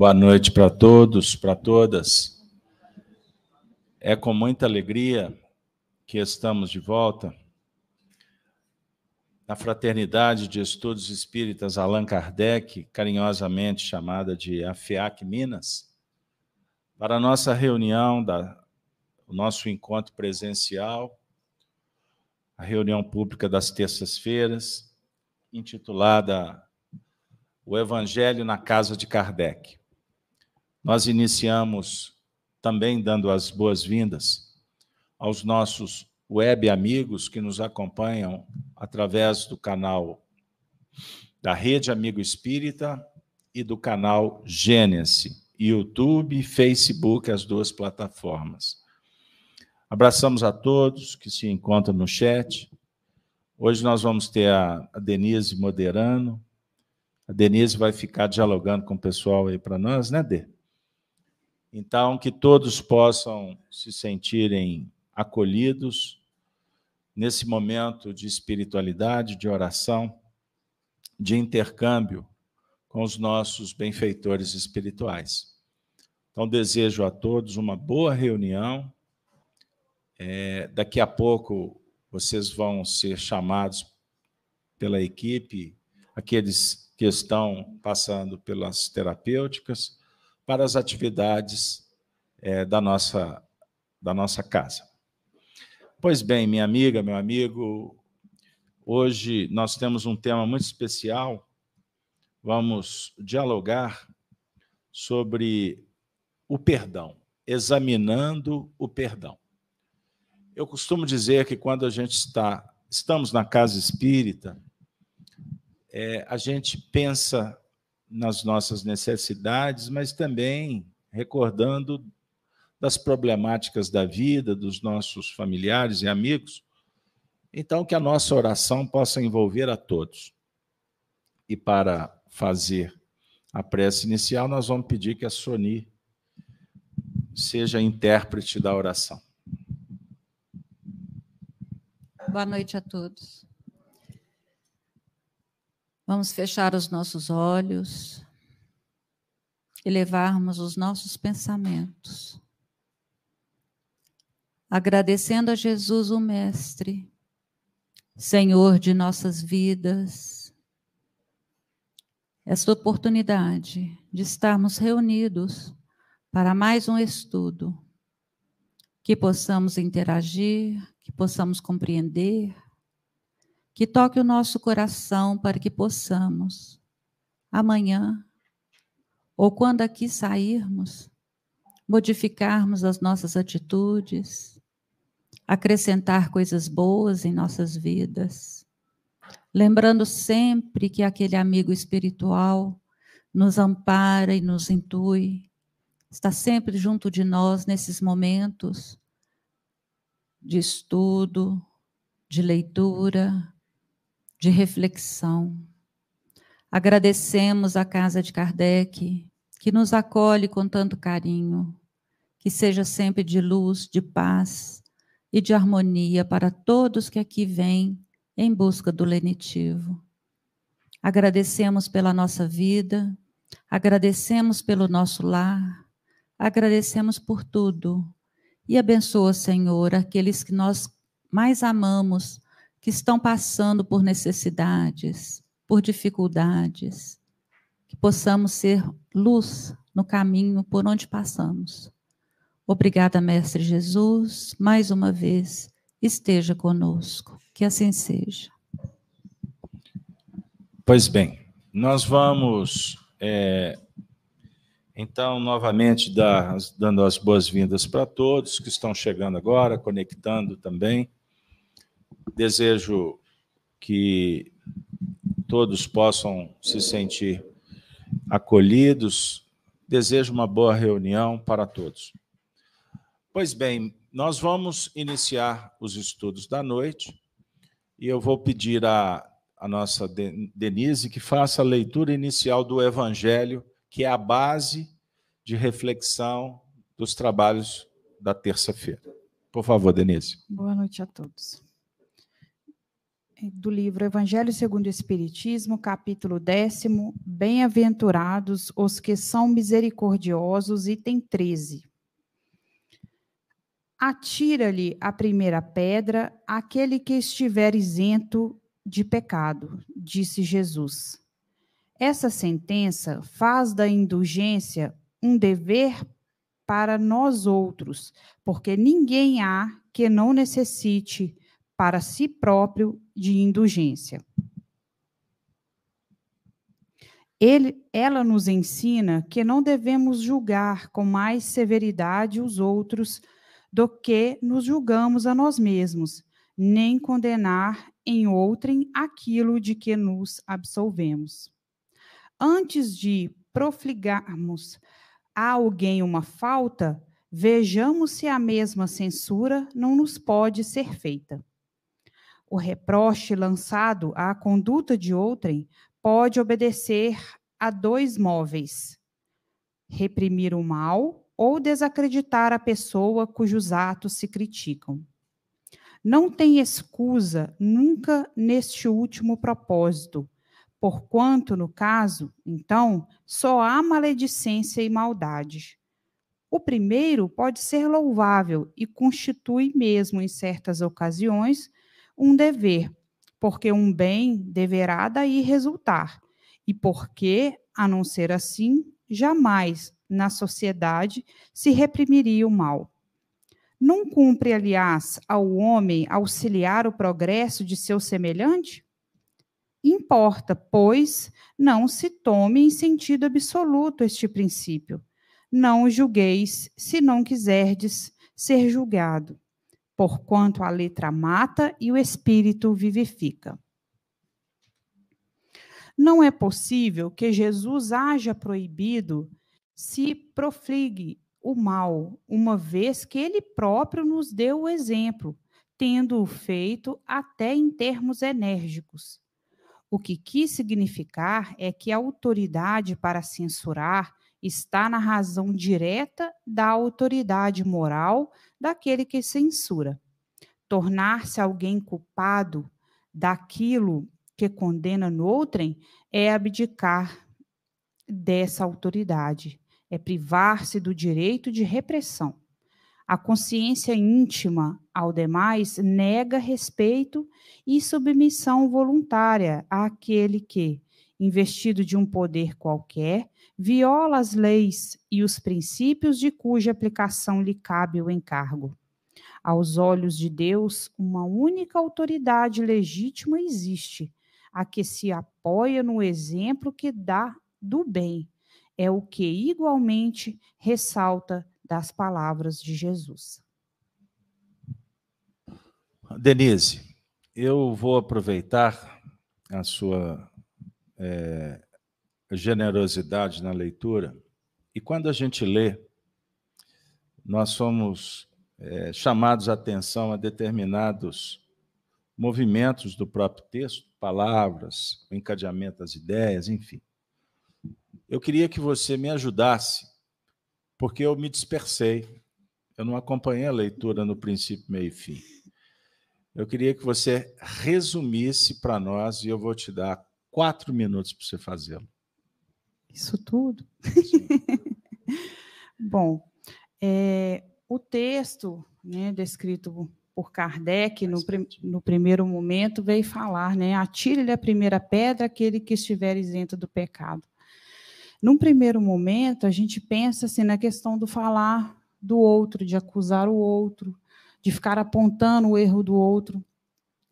Boa noite para todos, para todas. É com muita alegria que estamos de volta na Fraternidade de Estudos Espíritas Allan Kardec, carinhosamente chamada de AFEAC Minas, para a nossa reunião, da, o nosso encontro presencial, a reunião pública das terças-feiras, intitulada O Evangelho na Casa de Kardec. Nós iniciamos também dando as boas-vindas aos nossos web amigos que nos acompanham através do canal da Rede Amigo Espírita e do canal Gênesis, YouTube, Facebook, as duas plataformas. Abraçamos a todos que se encontram no chat. Hoje nós vamos ter a Denise moderando. A Denise vai ficar dialogando com o pessoal aí para nós, né, Dê? Então, que todos possam se sentirem acolhidos nesse momento de espiritualidade, de oração, de intercâmbio com os nossos benfeitores espirituais. Então, desejo a todos uma boa reunião. É, daqui a pouco vocês vão ser chamados pela equipe, aqueles que estão passando pelas terapêuticas, para as atividades é, da, nossa, da nossa casa. Pois bem, minha amiga, meu amigo, hoje nós temos um tema muito especial. Vamos dialogar sobre o perdão, examinando o perdão. Eu costumo dizer que quando a gente está, estamos na casa espírita, é, a gente pensa nas nossas necessidades, mas também recordando das problemáticas da vida, dos nossos familiares e amigos. Então, que a nossa oração possa envolver a todos. E para fazer a prece inicial, nós vamos pedir que a Soni seja intérprete da oração. Boa noite a todos. Vamos fechar os nossos olhos, elevarmos os nossos pensamentos, agradecendo a Jesus, o Mestre, Senhor de nossas vidas, esta oportunidade de estarmos reunidos para mais um estudo, que possamos interagir, que possamos compreender, que toque o nosso coração para que possamos, amanhã, ou quando aqui sairmos, modificarmos as nossas atitudes, acrescentar coisas boas em nossas vidas, lembrando sempre que aquele amigo espiritual nos ampara e nos intui, está sempre junto de nós nesses momentos de estudo, de leitura, de reflexão. Agradecemos a Casa de Kardec, que nos acolhe com tanto carinho, que seja sempre de luz, de paz e de harmonia para todos que aqui vêm em busca do lenitivo. Agradecemos pela nossa vida, agradecemos pelo nosso lar, agradecemos por tudo. E abençoa, Senhor, aqueles que nós mais amamos que estão passando por necessidades, por dificuldades, que possamos ser luz no caminho por onde passamos. Obrigada, Mestre Jesus, mais uma vez, esteja conosco. Que assim seja. Pois bem, nós vamos, é, então, novamente, dar, dando as boas-vindas para todos que estão chegando agora, conectando também. Desejo que todos possam se sentir acolhidos. Desejo uma boa reunião para todos. Pois bem, nós vamos iniciar os estudos da noite e eu vou pedir a, a nossa Denise que faça a leitura inicial do Evangelho, que é a base de reflexão dos trabalhos da terça-feira. Por favor, Denise. Boa noite a todos. Do livro Evangelho segundo o Espiritismo, capítulo décimo, Bem-aventurados os que são misericordiosos, item 13. Atira-lhe a primeira pedra aquele que estiver isento de pecado, disse Jesus. Essa sentença faz da indulgência um dever para nós outros, porque ninguém há que não necessite para si próprio de indulgência. Ele, ela nos ensina que não devemos julgar com mais severidade os outros do que nos julgamos a nós mesmos, nem condenar em outrem aquilo de que nos absolvemos. Antes de profligarmos a alguém uma falta, vejamos se a mesma censura não nos pode ser feita. O reproche lançado à conduta de outrem pode obedecer a dois móveis: reprimir o mal ou desacreditar a pessoa cujos atos se criticam. Não tem escusa nunca neste último propósito, porquanto, no caso, então, só há maledicência e maldade. O primeiro pode ser louvável e constitui mesmo, em certas ocasiões, um dever, porque um bem deverá daí resultar, e porque, a não ser assim, jamais na sociedade se reprimiria o mal. Não cumpre, aliás, ao homem auxiliar o progresso de seu semelhante? Importa, pois, não se tome em sentido absoluto este princípio. Não julgueis, se não quiserdes ser julgado, porquanto a letra mata e o espírito vivifica. Não é possível que Jesus haja proibido se profligue o mal, uma vez que ele próprio nos deu o exemplo, tendo-o feito até em termos enérgicos. O que quis significar é que a autoridade para censurar está na razão direta da autoridade moral daquele que censura. Tornar-se alguém culpado daquilo que condena no outrem é abdicar dessa autoridade é privar-se do direito de repressão. A consciência íntima ao demais nega respeito e submissão voluntária àquele que, investido de um poder qualquer, viola as leis e os princípios de cuja aplicação lhe cabe o encargo. Aos olhos de Deus, uma única autoridade legítima existe, a que se apoia no exemplo que dá do bem, é o que igualmente ressalta das palavras de Jesus. Denise, eu vou aproveitar a sua é, generosidade na leitura e quando a gente lê, nós somos é, chamados a atenção a determinados movimentos do próprio texto, palavras, o encadeamento das ideias, enfim. Eu queria que você me ajudasse, porque eu me dispersei. Eu não acompanhei a leitura no princípio, meio e fim. Eu queria que você resumisse para nós e eu vou te dar quatro minutos para você fazê-lo. Isso tudo? Bom, é, o texto né, descrito por Kardec, no, no, primeiro momento, veio falar, né? Atire-lhe a primeira pedra aquele que estiver isento do pecado. Num primeiro momento, a gente pensa assim, na questão do falar do outro, de acusar o outro, de ficar apontando o erro do outro,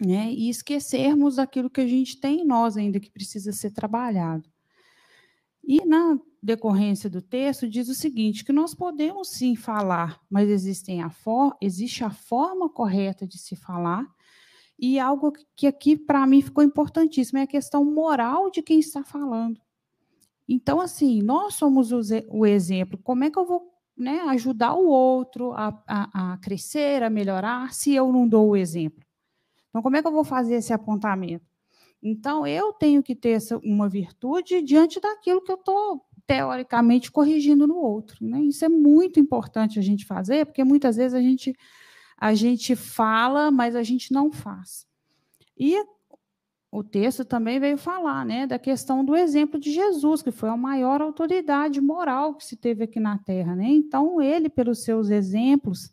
né? e esquecermos aquilo que a gente tem em nós ainda, que precisa ser trabalhado. E na decorrência do texto diz o seguinte, que nós podemos sim falar, mas existem a for, existe a forma correta de se falar, e algo que aqui para mim ficou importantíssimo é a questão moral de quem está falando. Então, assim, nós somos o exemplo. Como é que eu vou né, ajudar o outro a, a, a crescer, a melhorar, se eu não dou o exemplo? Então, como é que eu vou fazer esse apontamento? Então, eu tenho que ter essa, uma virtude diante daquilo que eu estou, teoricamente, corrigindo no outro. Né? Isso é muito importante a gente fazer, porque muitas vezes a gente, a gente fala, mas a gente não faz. E o texto também veio falar né, da questão do exemplo de Jesus, que foi a maior autoridade moral que se teve aqui na Terra. Né? Então, ele, pelos seus exemplos,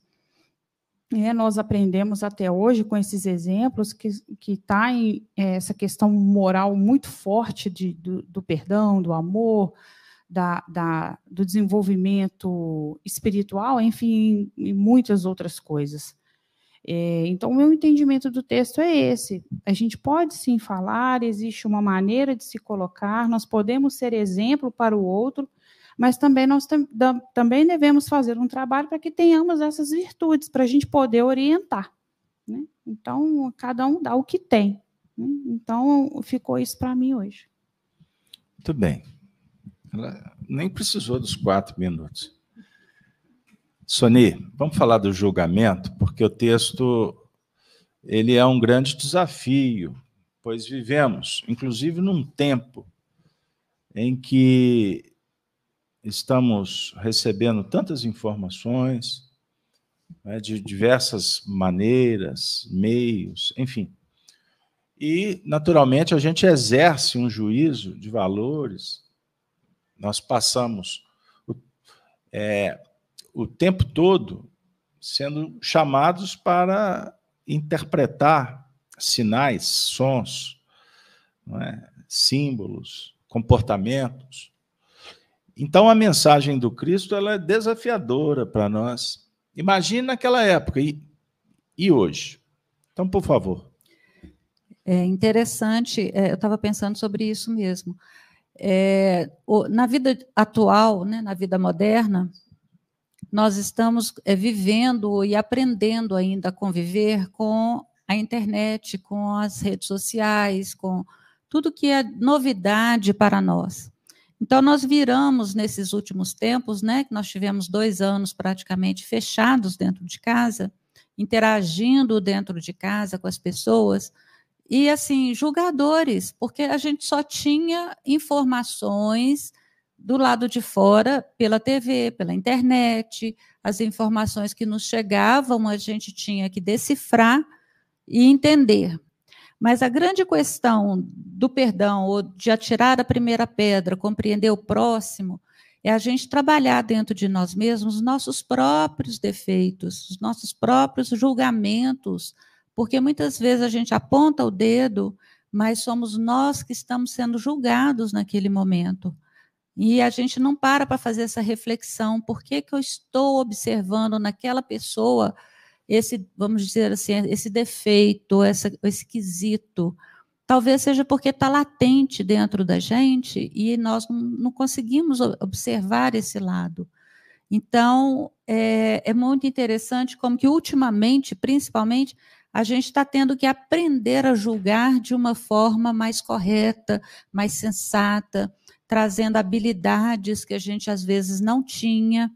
é, nós aprendemos até hoje com esses exemplos que está em é, essa questão moral muito forte de, do, do perdão, do amor, da, da, do desenvolvimento espiritual, enfim, e muitas outras coisas. É, então, o meu entendimento do texto é esse. A gente pode sim falar, existe uma maneira de se colocar, nós podemos ser exemplo para o outro, mas também nós tam, também devemos fazer um trabalho para que tenhamos essas virtudes, para a gente poder orientar. Né? Então, cada um dá o que tem. Né? Então, ficou isso para mim hoje. Muito bem. Ela nem precisou dos quatro minutos. Sony, vamos falar do julgamento, porque o texto ele é um grande desafio, pois vivemos, inclusive, num tempo em que estamos recebendo tantas informações né, de diversas maneiras, meios, enfim. E, naturalmente, a gente exerce um juízo de valores. Nós passamos é, o tempo todo sendo chamados para interpretar sinais, sons, é? símbolos, comportamentos. Então a mensagem do Cristo ela é desafiadora para nós. Imagina naquela época e, e hoje. Então, por favor. É interessante, é, eu estava pensando sobre isso mesmo. É, o, na vida atual, né, na vida moderna, nós estamos é, vivendo e aprendendo ainda a conviver com a internet, com as redes sociais, com tudo que é novidade para nós. Então, nós viramos nesses últimos tempos, né, que nós tivemos dois anos praticamente fechados dentro de casa, interagindo dentro de casa com as pessoas, e assim, julgadores, porque a gente só tinha informações do lado de fora, pela TV, pela internet, as informações que nos chegavam, a gente tinha que decifrar e entender. Mas a grande questão do perdão, ou de atirar a primeira pedra, compreender o próximo, é a gente trabalhar dentro de nós mesmos os nossos próprios defeitos, os nossos próprios julgamentos, porque muitas vezes a gente aponta o dedo, mas somos nós que estamos sendo julgados naquele momento. E a gente não para para fazer essa reflexão, por que, que eu estou observando naquela pessoa esse, vamos dizer assim, esse defeito, essa, esse quesito. Talvez seja porque está latente dentro da gente e nós não, conseguimos observar esse lado. Então, é, é, muito interessante como que ultimamente, principalmente, a gente está tendo que aprender a julgar de uma forma mais correta, mais sensata, trazendo habilidades que a gente às vezes não tinha,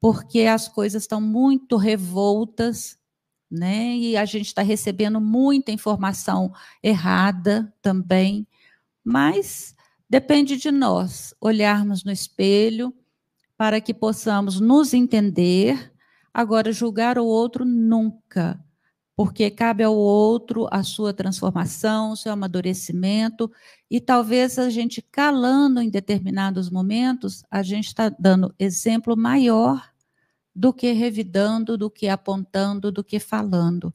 porque as coisas estão muito revoltas, né? E a gente está recebendo muita informação errada também, mas depende de nós olharmos no espelho para que possamos nos entender. Agora, julgar o outro nunca porque cabe ao outro a sua transformação, o seu amadurecimento, e talvez a gente calando em determinados momentos, a gente está dando exemplo maior do que revidando, do que apontando, do que falando.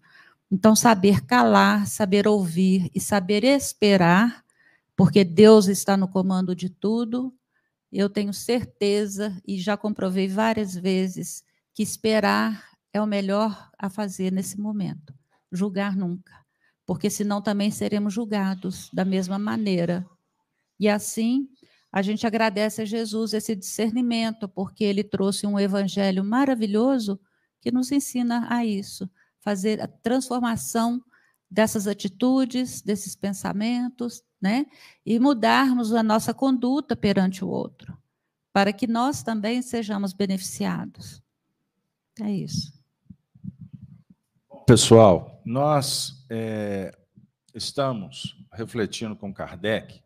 Então, saber calar, saber ouvir e saber esperar, porque Deus está no comando de tudo, eu tenho certeza e já comprovei várias vezes que esperar é o melhor a fazer nesse momento. Julgar nunca, porque senão também seremos julgados da mesma maneira. E assim, a gente agradece a Jesus esse discernimento, porque ele trouxe um evangelho maravilhoso que nos ensina a isso, fazer a transformação dessas atitudes, desses pensamentos, né? E mudarmos a nossa conduta perante o outro, para que nós também sejamos beneficiados. É isso. Pessoal, nós é, estamos refletindo com Kardec,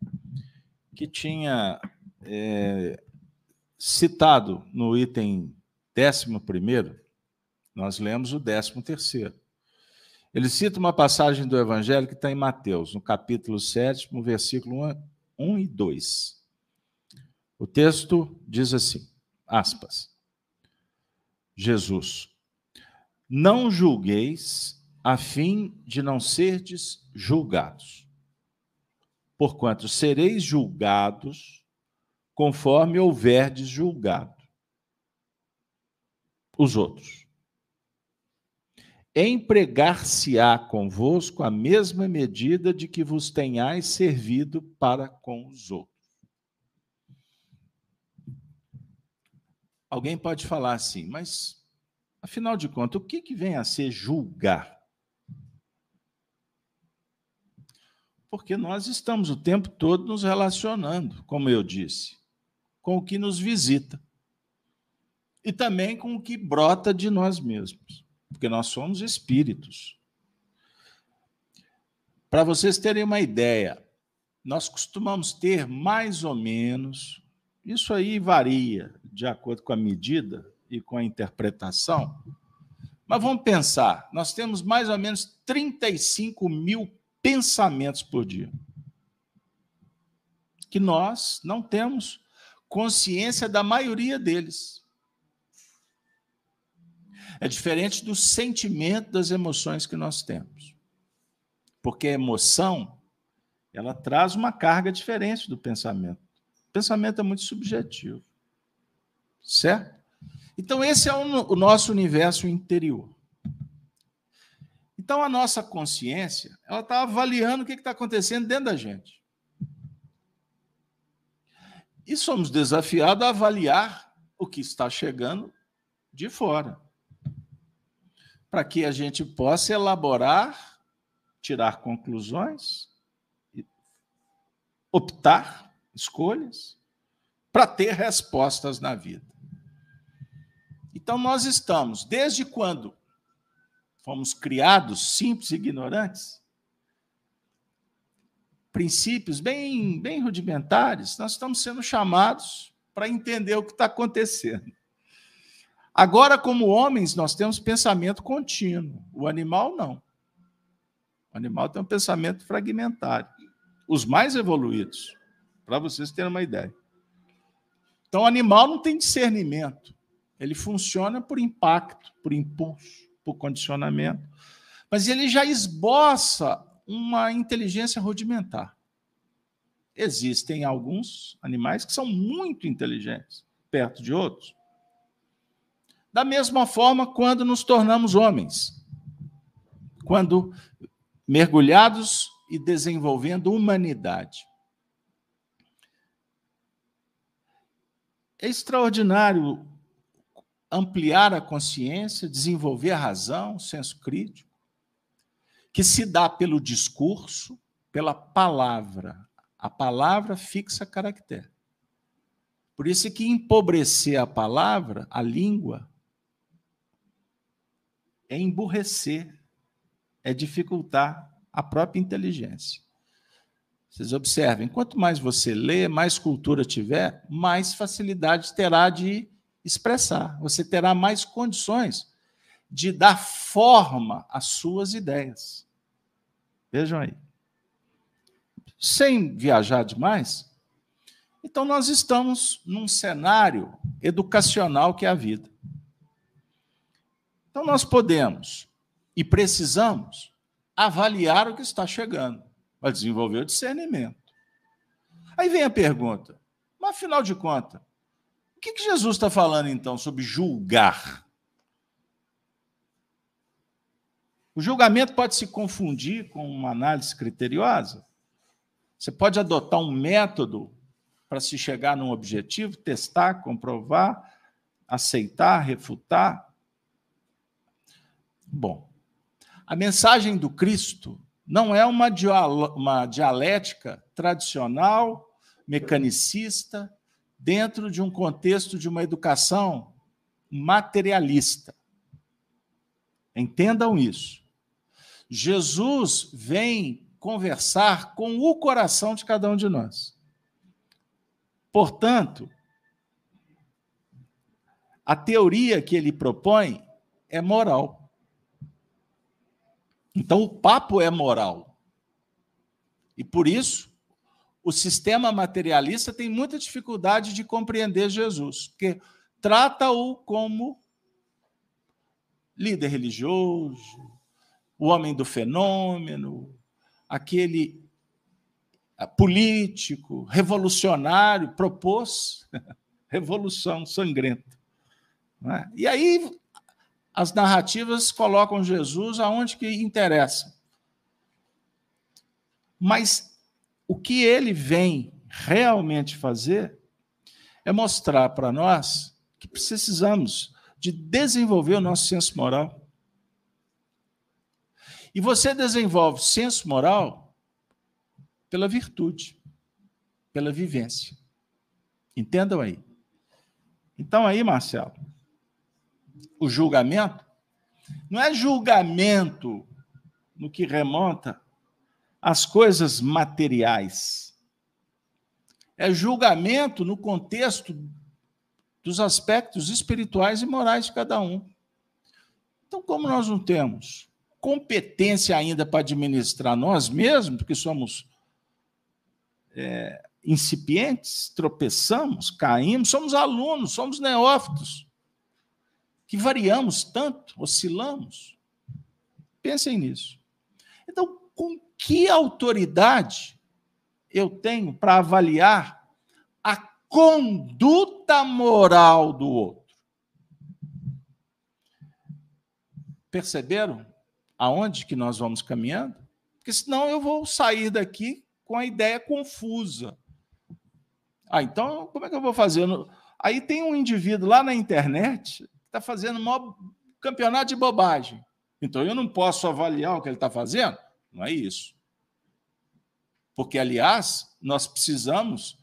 que tinha é, citado no item 11, nós lemos o 13. Ele cita uma passagem do Evangelho que está em Mateus, no capítulo 7, versículo 1 e 2. O texto diz assim, aspas, Jesus, não julgueis a fim de não serdes julgados, porquanto sereis julgados conforme houverdes julgado os outros. Empregar-se-á convosco a mesma medida de que vos tenhais servido para com os outros. Alguém pode falar assim, mas afinal de contas, o que, que vem a ser julgar? Porque nós estamos o tempo todo nos relacionando, como eu disse, com o que nos visita e também com o que brota de nós mesmos, porque nós somos espíritos. Para vocês terem uma ideia, nós costumamos ter mais ou menos, isso aí varia de acordo com a medida e com a interpretação, mas vamos pensar, nós temos mais ou menos 35 mil pensamentos por dia. Que nós não temos consciência da maioria deles. É diferente do sentimento das emoções que nós temos. Porque a emoção, ela traz uma carga diferente do pensamento. O pensamento é muito subjetivo. Certo? Então, esse é o nosso universo interior. Então, a nossa consciência, ela está avaliando o que está acontecendo dentro da gente. E somos desafiados a avaliar o que está chegando de fora para que a gente possa elaborar, tirar conclusões, optar escolhas para ter respostas na vida. Então nós estamos, desde quando fomos criados simples e ignorantes, princípios bem, bem rudimentares, nós estamos sendo chamados para entender o que está acontecendo. Agora, como homens, nós temos pensamento contínuo. O animal não. O animal tem um pensamento fragmentário. Os mais evoluídos, para vocês terem uma ideia. Então, o animal não tem discernimento. Ele funciona por impacto, por impulso, por condicionamento. Mas ele já esboça uma inteligência rudimentar. Existem alguns animais que são muito inteligentes, perto de outros. Da mesma forma, quando nos tornamos homens, quando mergulhados e desenvolvendo humanidade. É extraordinário ampliar a consciência, desenvolver a razão, o senso crítico, que se dá pelo discurso, pela palavra. A palavra fixa caractere. Por isso é que empobrecer a palavra, a língua, é emburrecer, é dificultar a própria inteligência. Vocês observem, quanto mais você lê, mais cultura tiver, mais facilidade terá de expressar. Você terá mais condições de dar forma às suas ideias. Vejam aí. Sem viajar demais, então nós estamos num cenário educacional que é a vida. Então, nós podemos e precisamos avaliar o que está chegando, para desenvolver o discernimento. Aí vem a pergunta: mas afinal de contas, o que, que Jesus está falando então sobre julgar? O julgamento pode se confundir com uma análise criteriosa. Você pode adotar um método para se chegar num objetivo, testar, comprovar, aceitar, refutar. Bom, a mensagem do Cristo não é uma, uma dialética tradicional, mecanicista, dentro de um contexto de uma educação materialista. Entendam isso. Jesus vem conversar com o coração de cada um de nós. Portanto, a teoria que ele propõe é moral. Então, o papo é moral. E por isso, o sistema materialista tem muita dificuldade de compreender Jesus, porque trata-o como líder religioso, o homem do fenômeno, aquele ah, político, revolucionário, propôs revolução sangrenta. É? E aí as narrativas colocam Jesus aonde que interessa. Mas o que ele vem realmente fazer é mostrar para nós que precisamos de desenvolver o nosso senso moral. E você desenvolve senso moral pela virtude, pela vivência. Entendam aí. Então, aí, Marcelo, o julgamento não é julgamento no que remonta às coisas materiais. É julgamento no contexto dos aspectos espirituais e morais de cada um. Então, como nós não temos competência ainda para administrar nós mesmos, porque somos é, incipientes, tropeçamos, caímos, somos alunos, somos neófitos, que variamos tanto, oscilamos. Pensem nisso. Então, com que autoridade eu tenho para avaliar a conduta moral do outro? Perceberam aonde que nós vamos caminhando? Porque senão eu vou sair daqui com a ideia confusa. Ah, então como é que eu vou fazer? Aí tem um indivíduo lá na internet que está fazendo um campeonato de bobagem. Então eu não posso avaliar o que ele está fazendo? Não é isso. Porque, aliás, nós precisamos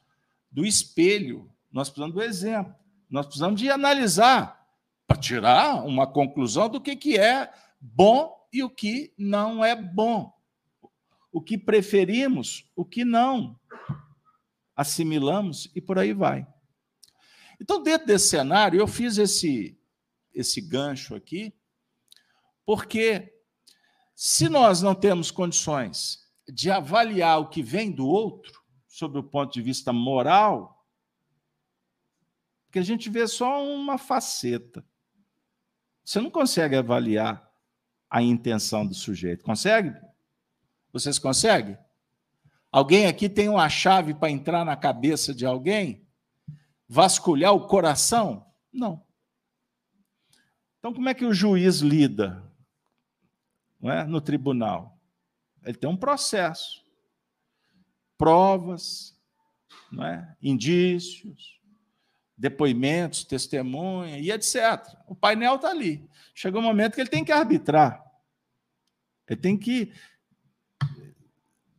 do espelho, nós precisamos do exemplo, nós precisamos de analisar para tirar uma conclusão do que, que é bom e o que não é bom. O que preferimos, o que não. Assimilamos e por aí vai. Então, dentro desse cenário, eu fiz esse, esse gancho aqui, porque se nós não temos condições de avaliar o que vem do outro, sob o ponto de vista moral, porque a gente vê só uma faceta. Você não consegue avaliar a intenção do sujeito. Consegue? Vocês conseguem? Alguém aqui tem uma chave para entrar na cabeça de alguém? Vasculhar o coração? Não. Então, como é que o juiz lida não é? no tribunal? Ele tem um processo, provas, não é? indícios, depoimentos, testemunha e etc. O painel está ali. Chegou um momento que ele tem que arbitrar. Ele tem que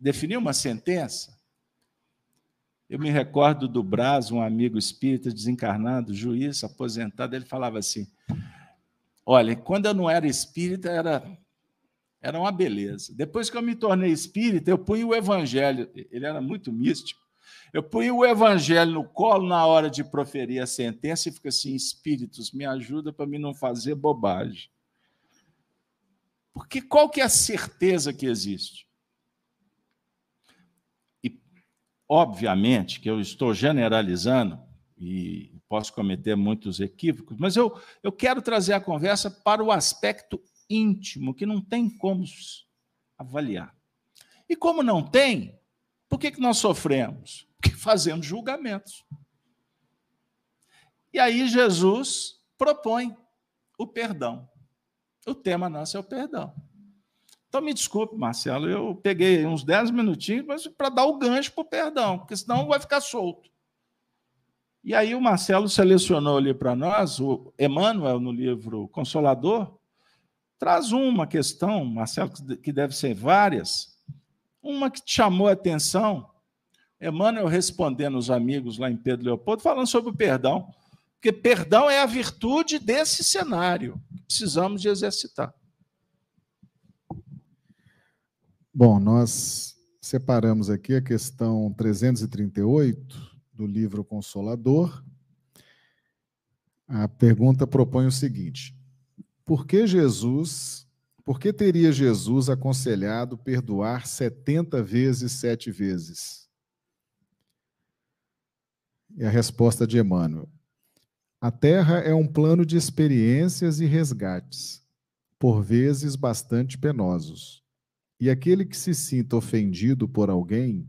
definir uma sentença. Eu me recordo do Braz, um amigo espírita desencarnado, juiz, aposentado, ele falava assim: Olha, quando eu não era espírita, era, era uma beleza. Depois que eu me tornei espírita, eu punho o evangelho, ele era muito místico, eu punho o evangelho no colo na hora de proferir a sentença e fico assim: Espíritos, me ajuda para mim não fazer bobagem. Porque qual que é a certeza que existe? E, obviamente, que eu estou generalizando e posso cometer muitos equívocos, mas eu, eu quero trazer a conversa para o aspecto íntimo, que não tem como avaliar. E como não tem, por que, que nós sofremos? Porque fazemos julgamentos. E aí Jesus propõe o perdão. O tema nosso é o perdão. Então, me desculpe, Marcelo, eu peguei uns 10 minutinhos para dar o gancho para o perdão, porque senão vai ficar solto. E aí o Marcelo selecionou ali para nós, o Emmanuel, no livro Consolador, traz uma questão, Marcelo, que deve ser várias, uma que te chamou a atenção. Emmanuel respondendo os amigos lá em Pedro Leopoldo, falando sobre o perdão. Porque perdão é a virtude desse cenário que precisamos de exercitar. Bom, nós separamos aqui a questão 338 do livro Consolador. A pergunta propõe o seguinte: Por que Jesus por que teria Jesus aconselhado perdoar 70 vezes sete vezes? E a resposta de Emmanuel. A Terra é um plano de experiências e resgates, por vezes bastante penosos. E aquele que se sinta ofendido por alguém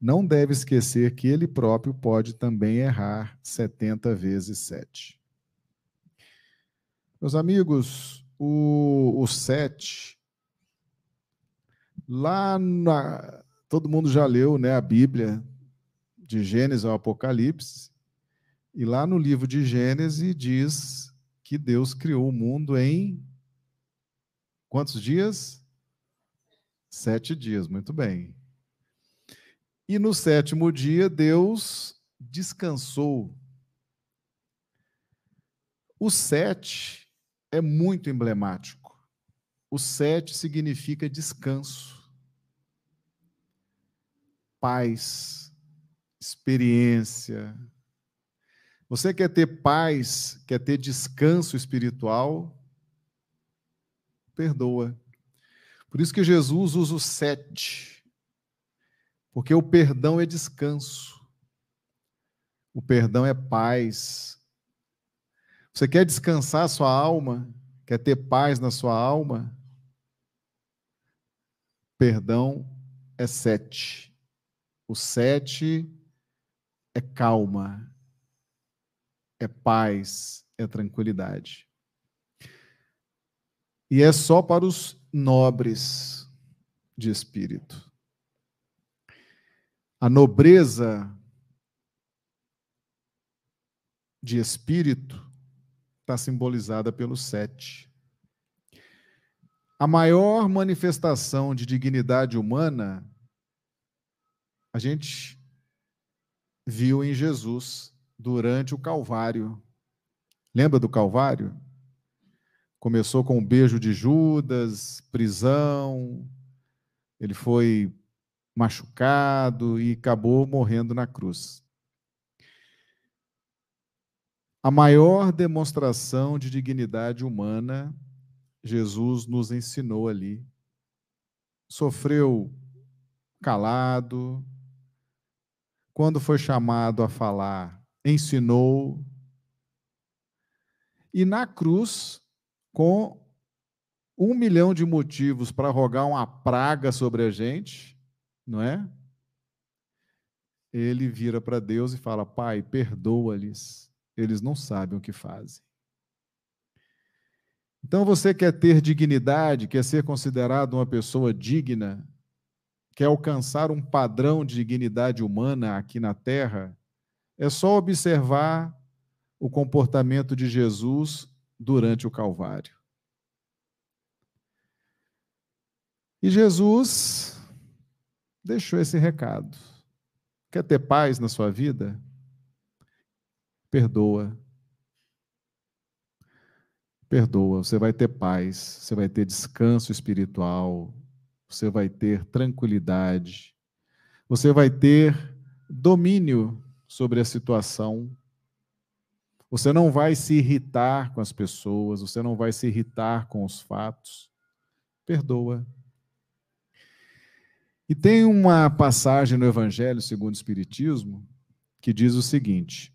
não deve esquecer que ele próprio pode também errar 70 vezes 7. Meus amigos, o, o 7, lá na. Todo mundo já leu né, a Bíblia, de Gênesis ao Apocalipse, e lá no livro de Gênesis diz que Deus criou o mundo em quantos dias? Sete dias, muito bem. E no sétimo dia, Deus descansou. O sete é muito emblemático. O sete significa descanso, paz, experiência. Você quer ter paz, quer ter descanso espiritual? Perdoa. Por isso que Jesus usa o sete, porque o perdão é descanso, o perdão é paz. Você quer descansar sua alma, quer ter paz na sua alma? Perdão é sete. O sete é calma, é paz, é tranquilidade. E é só para os nobres de espírito. A nobreza de espírito está simbolizada pelo sete. A maior manifestação de dignidade humana a gente viu em Jesus durante o Calvário. Lembra do Calvário? Começou com o beijo de Judas, prisão, ele foi machucado e acabou morrendo na cruz. A maior demonstração de dignidade humana, Jesus nos ensinou ali. Sofreu calado, quando foi chamado a falar, ensinou. E na cruz, com um milhão de motivos para rogar uma praga sobre a gente, não é? Ele vira para Deus e fala: Pai, perdoa-lhes, eles não sabem o que fazem. Então você quer ter dignidade, quer ser considerado uma pessoa digna, quer alcançar um padrão de dignidade humana aqui na terra, é só observar o comportamento de Jesus durante o Calvário. E Jesus deixou esse recado. Quer ter paz na sua vida? Perdoa. Perdoa, você vai ter paz, você vai ter descanso espiritual, você vai ter tranquilidade, você vai ter domínio sobre a situação você não vai se irritar com as pessoas, você não vai se irritar com os fatos. Perdoa. E tem uma passagem no Evangelho segundo o Espiritismo que diz o seguinte: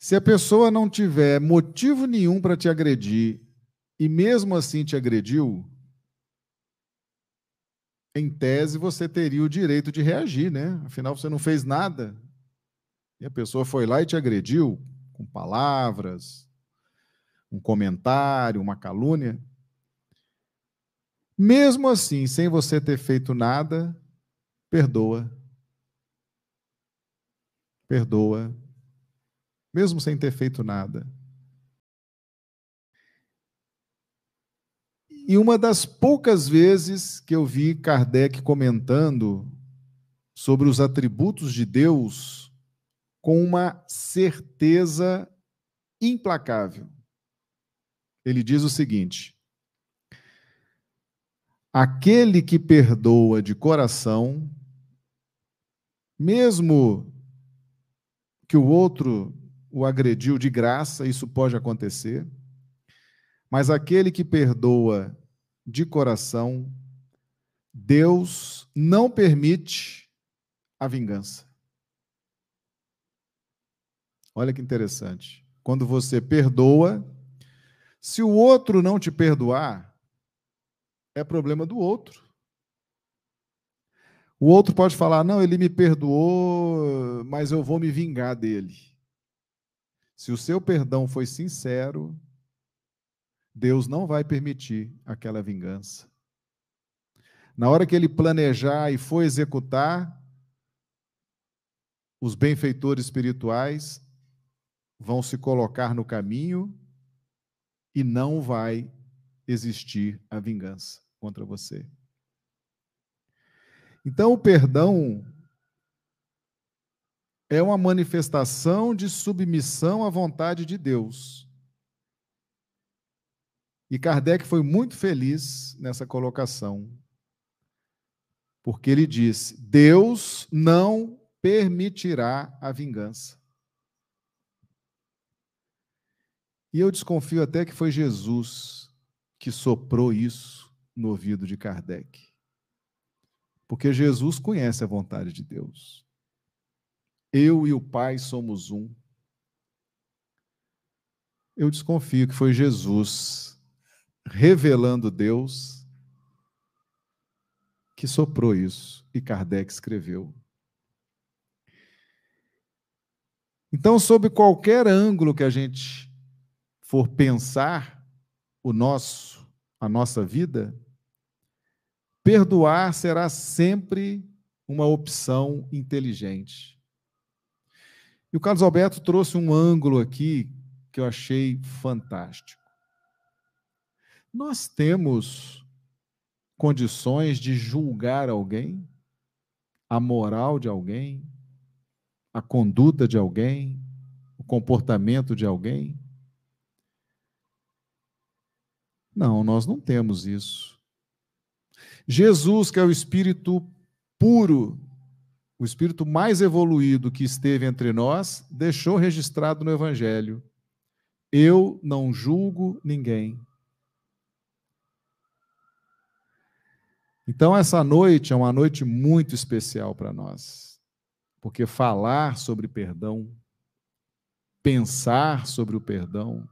Se a pessoa não tiver motivo nenhum para te agredir e mesmo assim te agrediu, em tese você teria o direito de reagir, né? Afinal, você não fez nada, e a pessoa foi lá e te agrediu com palavras, um comentário, uma calúnia. Mesmo assim, sem você ter feito nada, perdoa. Perdoa. Mesmo sem ter feito nada. E uma das poucas vezes que eu vi Kardec comentando sobre os atributos de Deus com uma certeza implacável. Ele diz o seguinte: aquele que perdoa de coração, mesmo que o outro o agrediu de graça, isso pode acontecer, Mas aquele que perdoa de coração, Deus não permite a vingança. Olha que interessante. Quando você perdoa, se o outro não te perdoar, é problema do outro. O outro pode falar: não, ele me perdoou, mas eu vou me vingar dele. Se o seu perdão foi sincero, Deus não vai permitir aquela vingança. Na hora que ele planejar e for executar, os benfeitores espirituais vão se colocar no caminho e não vai existir a vingança contra você. Então, o perdão é uma manifestação de submissão à vontade de Deus. E Kardec foi muito feliz nessa colocação, porque ele disse: Deus não permitirá a vingança. E eu desconfio até que foi Jesus que soprou isso no ouvido de Kardec. Porque Jesus conhece a vontade de Deus. Eu e o Pai somos um. Eu desconfio que foi Jesus revelando Deus que soprou isso e Kardec escreveu. Então, sob qualquer ângulo que a gente for pensar o nosso, a nossa vida, perdoar será sempre uma opção inteligente. E o Carlos Alberto trouxe um ângulo aqui que eu achei fantástico. Nós temos condições de julgar alguém, a moral de alguém, a conduta de alguém, o comportamento de alguém? Não, nós não temos isso. Jesus, que é o Espírito puro, o Espírito mais evoluído que esteve entre nós, deixou registrado no Evangelho: Eu não julgo ninguém. Então, essa noite é uma noite muito especial para nós, porque falar sobre perdão, pensar sobre o perdão,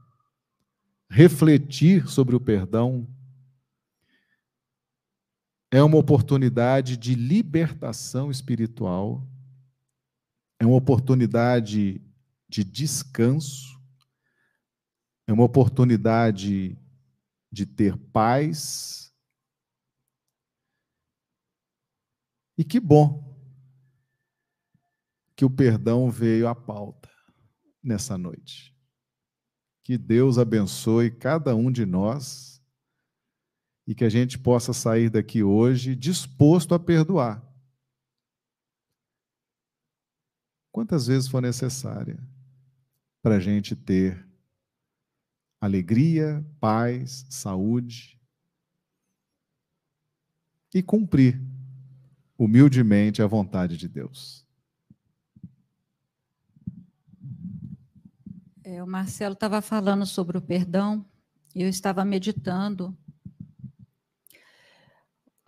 refletir sobre o perdão, é uma oportunidade de libertação espiritual, é uma oportunidade de descanso, é uma oportunidade de ter paz. E que bom que o perdão veio à pauta nessa noite. Que Deus abençoe cada um de nós e que a gente possa sair daqui hoje disposto a perdoar. Quantas vezes for necessária para a gente ter alegria, paz, saúde e cumprir humildemente a vontade de Deus. É, o Marcelo estava falando sobre o perdão, e eu estava meditando.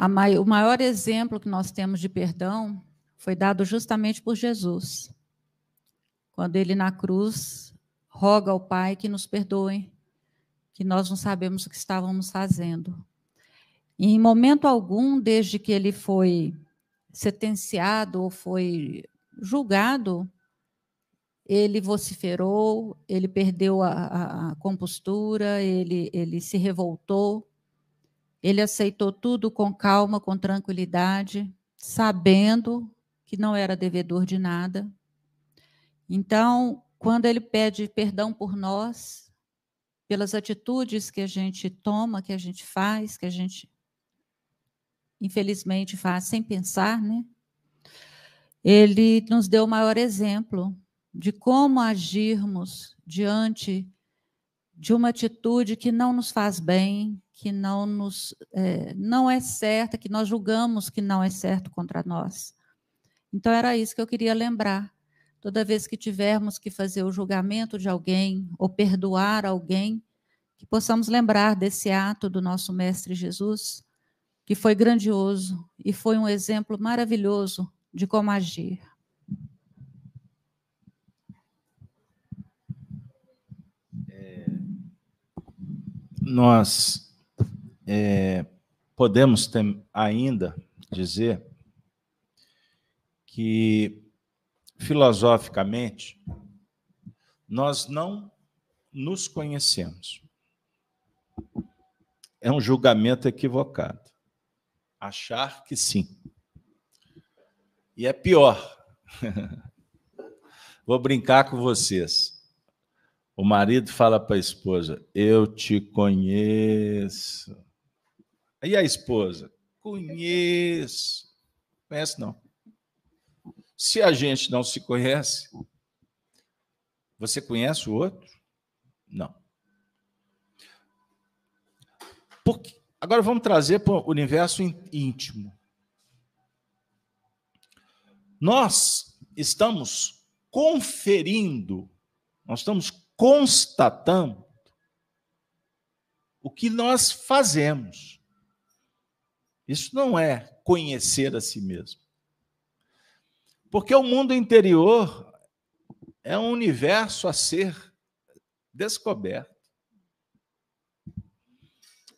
Mai, o maior exemplo que nós temos de perdão foi dado justamente por Jesus. Quando ele na cruz roga ao Pai que nos perdoe, que nós não sabemos o que estávamos fazendo. E em momento algum, desde que ele foi sentenciado ou foi julgado, ele vociferou, ele perdeu a, a, compostura, ele, ele se revoltou, ele aceitou tudo com calma, com tranquilidade, sabendo que não era devedor de nada. Então, quando ele pede perdão por nós, pelas atitudes que a gente toma, que a gente faz, que a gente infelizmente faz sem pensar, né? Ele nos deu o maior exemplo de como agirmos diante de uma atitude que não nos faz bem, que não nos é, não é certa, que nós julgamos que não é certo contra nós. Então era isso que eu queria lembrar. Toda vez que tivermos que fazer o julgamento de alguém ou perdoar alguém, que possamos lembrar desse ato do nosso Mestre Jesus, que foi grandioso e foi um exemplo maravilhoso de como agir. Nós é, podemos ter, ainda dizer que, filosoficamente, nós não nos conhecemos. É um julgamento equivocado. Achar que sim. E é pior. Vou brincar com vocês. O marido fala para a esposa: Eu te conheço. E a esposa? Conheço. Conhece não. Se a gente não se conhece, você conhece o outro? Não. Porque, agora vamos trazer para o universo íntimo. Nós estamos conferindo, nós estamos constatando o que nós fazemos. Isso não é conhecer a si mesmo. Porque o mundo interior é um universo a ser descoberto.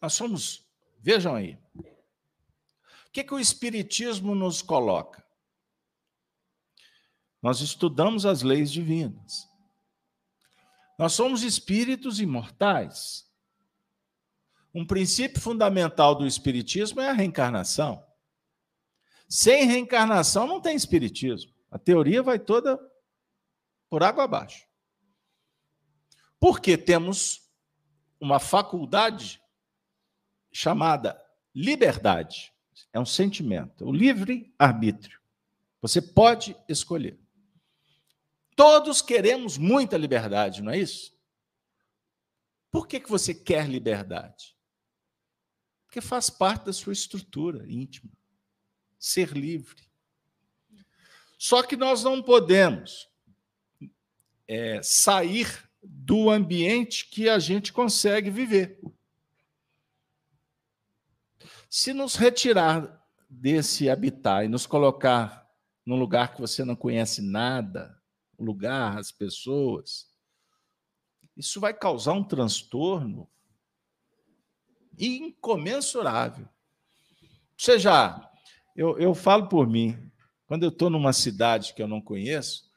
Nós somos, vejam aí, o que, que o Espiritismo nos coloca? Nós estudamos as leis divinas. Nós somos espíritos imortais. Um princípio fundamental do Espiritismo é a reencarnação. Sem reencarnação não tem Espiritismo. A teoria vai toda por água abaixo. Porque temos uma faculdade chamada liberdade. É um sentimento, o livre arbítrio. Você pode escolher. Todos queremos muita liberdade, não é isso? Por que, que você quer liberdade? Porque faz parte da sua estrutura íntima. Ser livre. Só que nós não podemos é, sair do ambiente que a gente consegue viver. Se nos retirar desse habitat e nos colocar num lugar que você não conhece nada, o lugar, as pessoas, isso vai causar um transtorno incomensurável. Você já, eu, eu falo por mim, quando eu estou numa cidade que eu não conheço,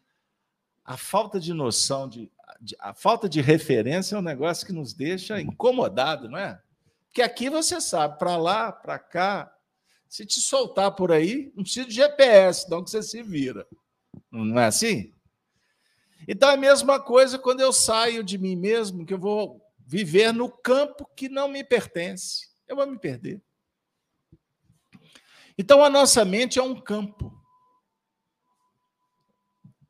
a falta de noção, de, de, a falta de referência é um negócio que nos deixa incomodado, não é? Porque aqui você sabe, para lá, para cá, se te soltar por aí, não precisa de GPS, não que você se vira. Não é assim? Então é a mesma coisa quando eu saio de mim mesmo, que eu vou viver no campo que não me pertence. Eu vou me perder. Então a nossa mente é um campo.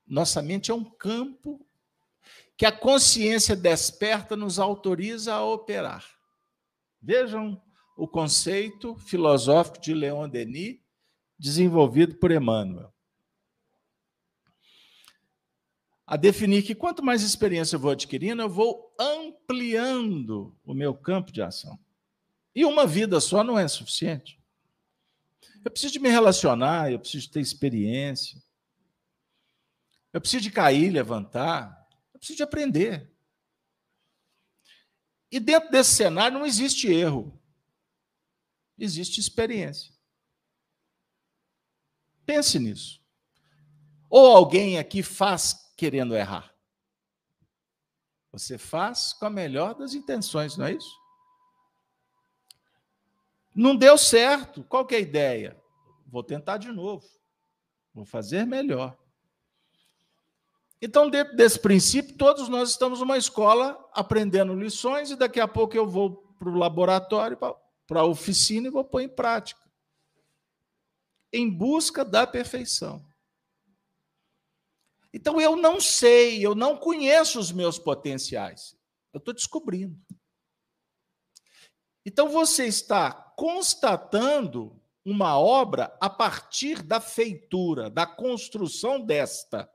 Nossa mente é um campo que a consciência desperta nos autoriza a operar. Vejam o conceito filosófico de Leon Denis, desenvolvido por Emmanuel. A definir que quanto mais experiência eu vou adquirindo, eu vou ampliando o meu campo de ação. E uma vida só não é suficiente. Eu preciso de me relacionar, eu preciso de ter experiência. Eu preciso de cair, levantar. Eu preciso de aprender. E dentro desse cenário não existe erro. Existe experiência. Pense nisso. Ou alguém aqui faz querendo errar. Você faz com a melhor das intenções, não é isso? Não deu certo. Qual que é a ideia? Vou tentar de novo. Vou fazer melhor. Então, dentro desse princípio, todos nós estamos numa escola aprendendo lições e daqui a pouco eu vou para o laboratório, para a oficina e vou pôr em prática. Em busca da perfeição. Então eu não sei, eu não conheço os meus potenciais. Eu estou descobrindo. Então você está constatando uma obra a partir da feitura, da construção desta.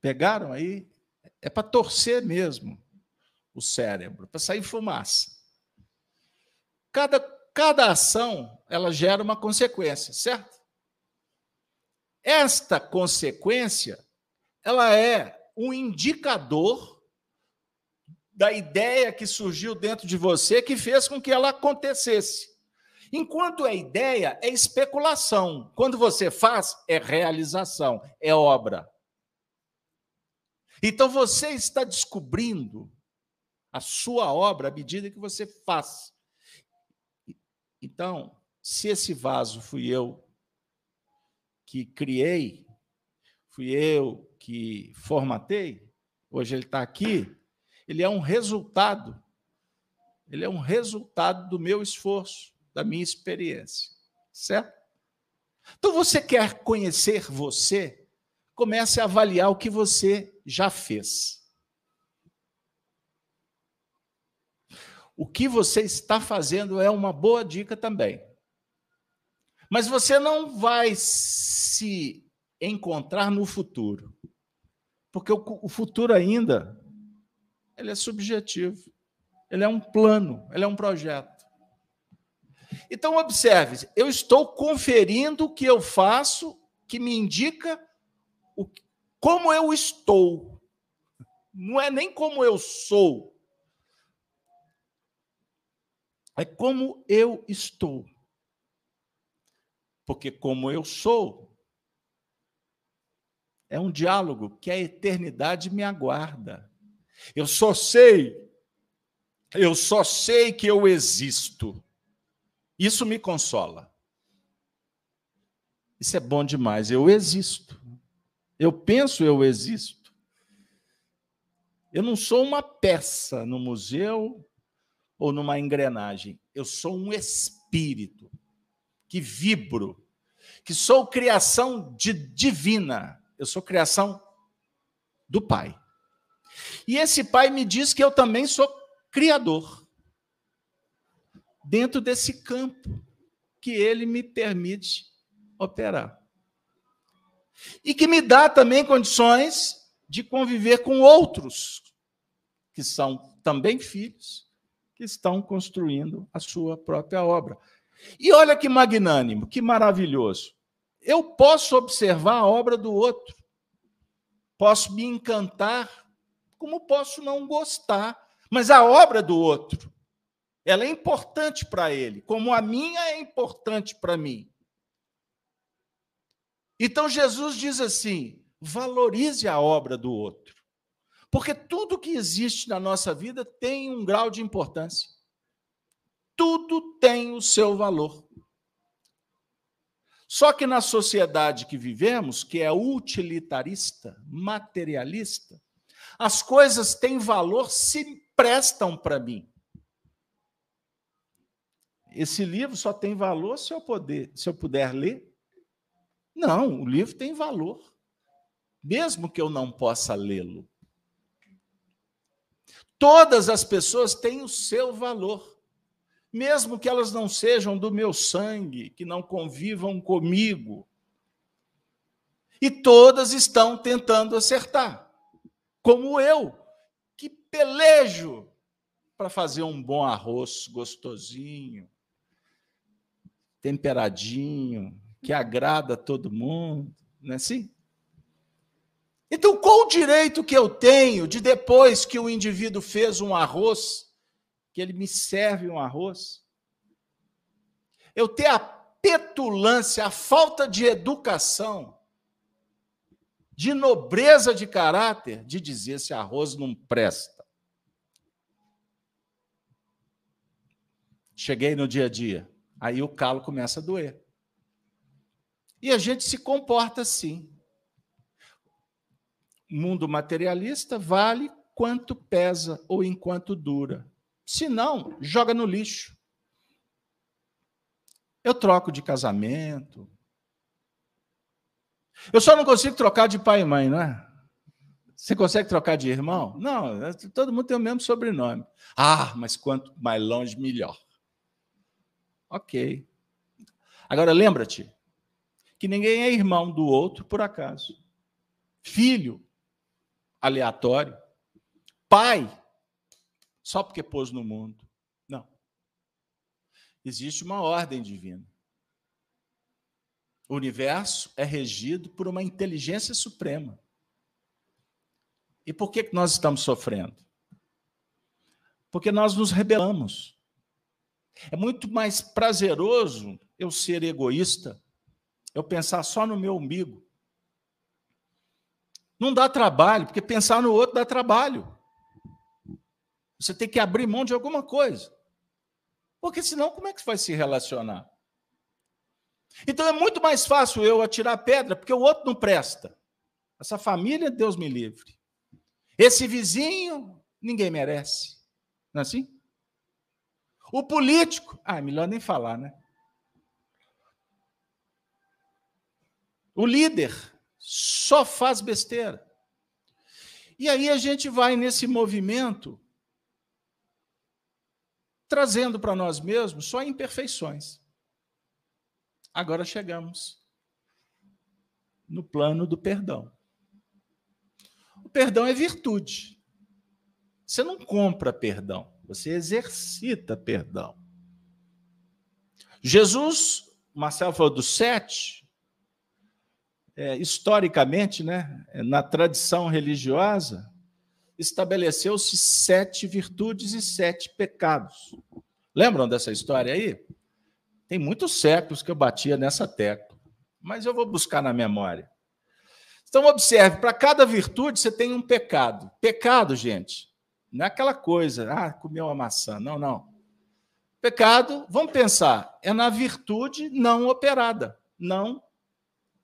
Pegaram aí é para torcer mesmo o cérebro, para sair fumaça. Cada, cada ação ela gera uma consequência, certo? Esta consequência ela é um indicador da ideia que surgiu dentro de você que fez com que ela acontecesse. Enquanto é ideia, é especulação. Quando você faz, é realização, é obra. Então você está descobrindo a sua obra à medida que você faz. Então, se esse vaso fui eu que criei, fui eu que formatei, hoje ele está aqui, ele é um resultado. Ele é um resultado do meu esforço, da minha experiência. Certo? Então, você quer conhecer você? Comece a avaliar o que você já fez. O que você está fazendo é uma boa dica também. Mas você não vai se encontrar no futuro. Porque o futuro ainda ele é subjetivo. Ele é um plano, ele é um projeto. Então, observe, eu estou conferindo o que eu faço que me indica o, como eu estou. Não é nem como eu sou. É como eu estou. Porque como eu sou, é um diálogo que a eternidade me aguarda. Eu só sei, eu só sei que eu existo. Isso me consola. Isso é bom demais. Eu existo. Eu penso, eu existo. Eu não sou uma peça no museu ou numa engrenagem. Eu sou um espírito que vibro, que sou criação de divina. Eu sou criação do Pai. E esse pai me diz que eu também sou criador. Dentro desse campo que ele me permite operar. E que me dá também condições de conviver com outros, que são também filhos, que estão construindo a sua própria obra. E olha que magnânimo, que maravilhoso. Eu posso observar a obra do outro, posso me encantar como posso não gostar? Mas a obra do outro, ela é importante para ele, como a minha é importante para mim. Então Jesus diz assim: valorize a obra do outro. Porque tudo que existe na nossa vida tem um grau de importância. Tudo tem o seu valor. Só que na sociedade que vivemos, que é utilitarista, materialista, as coisas têm valor se prestam para mim. Esse livro só tem valor se eu, poder, se eu puder ler? Não, o livro tem valor, mesmo que eu não possa lê-lo. Todas as pessoas têm o seu valor, mesmo que elas não sejam do meu sangue, que não convivam comigo. E todas estão tentando acertar como eu, que pelejo para fazer um bom arroz gostosinho, temperadinho, que agrada a todo mundo, não é assim? Então, qual o direito que eu tenho de depois que o indivíduo fez um arroz, que ele me serve um arroz, eu ter a petulância, a falta de educação de nobreza de caráter, de dizer esse arroz não presta. Cheguei no dia a dia, aí o calo começa a doer. E a gente se comporta assim. Mundo materialista vale quanto pesa ou enquanto dura. Se não, joga no lixo. Eu troco de casamento, eu só não consigo trocar de pai e mãe, não é? Você consegue trocar de irmão? Não, todo mundo tem o mesmo sobrenome. Ah, mas quanto mais longe, melhor. Ok. Agora lembra-te que ninguém é irmão do outro por acaso. Filho, aleatório. pai só porque pôs no mundo. Não. Existe uma ordem divina. O universo é regido por uma inteligência suprema. E por que nós estamos sofrendo? Porque nós nos rebelamos. É muito mais prazeroso eu ser egoísta, eu pensar só no meu umbigo. Não dá trabalho, porque pensar no outro dá trabalho. Você tem que abrir mão de alguma coisa. Porque senão, como é que você vai se relacionar? Então é muito mais fácil eu atirar pedra, porque o outro não presta. Essa família, Deus me livre. Esse vizinho, ninguém merece. Não é assim? O político, ah, melhor nem falar, né? O líder só faz besteira. E aí a gente vai nesse movimento trazendo para nós mesmos só imperfeições. Agora chegamos no plano do perdão. O perdão é virtude. Você não compra perdão, você exercita perdão. Jesus, Marcelo falou dos sete, é, historicamente, né, na tradição religiosa, estabeleceu-se sete virtudes e sete pecados. Lembram dessa história aí? Tem muitos séculos que eu batia nessa tecla, mas eu vou buscar na memória. Então, observe: para cada virtude você tem um pecado. Pecado, gente, não é aquela coisa, ah, comeu uma maçã. Não, não. Pecado, vamos pensar, é na virtude não operada, não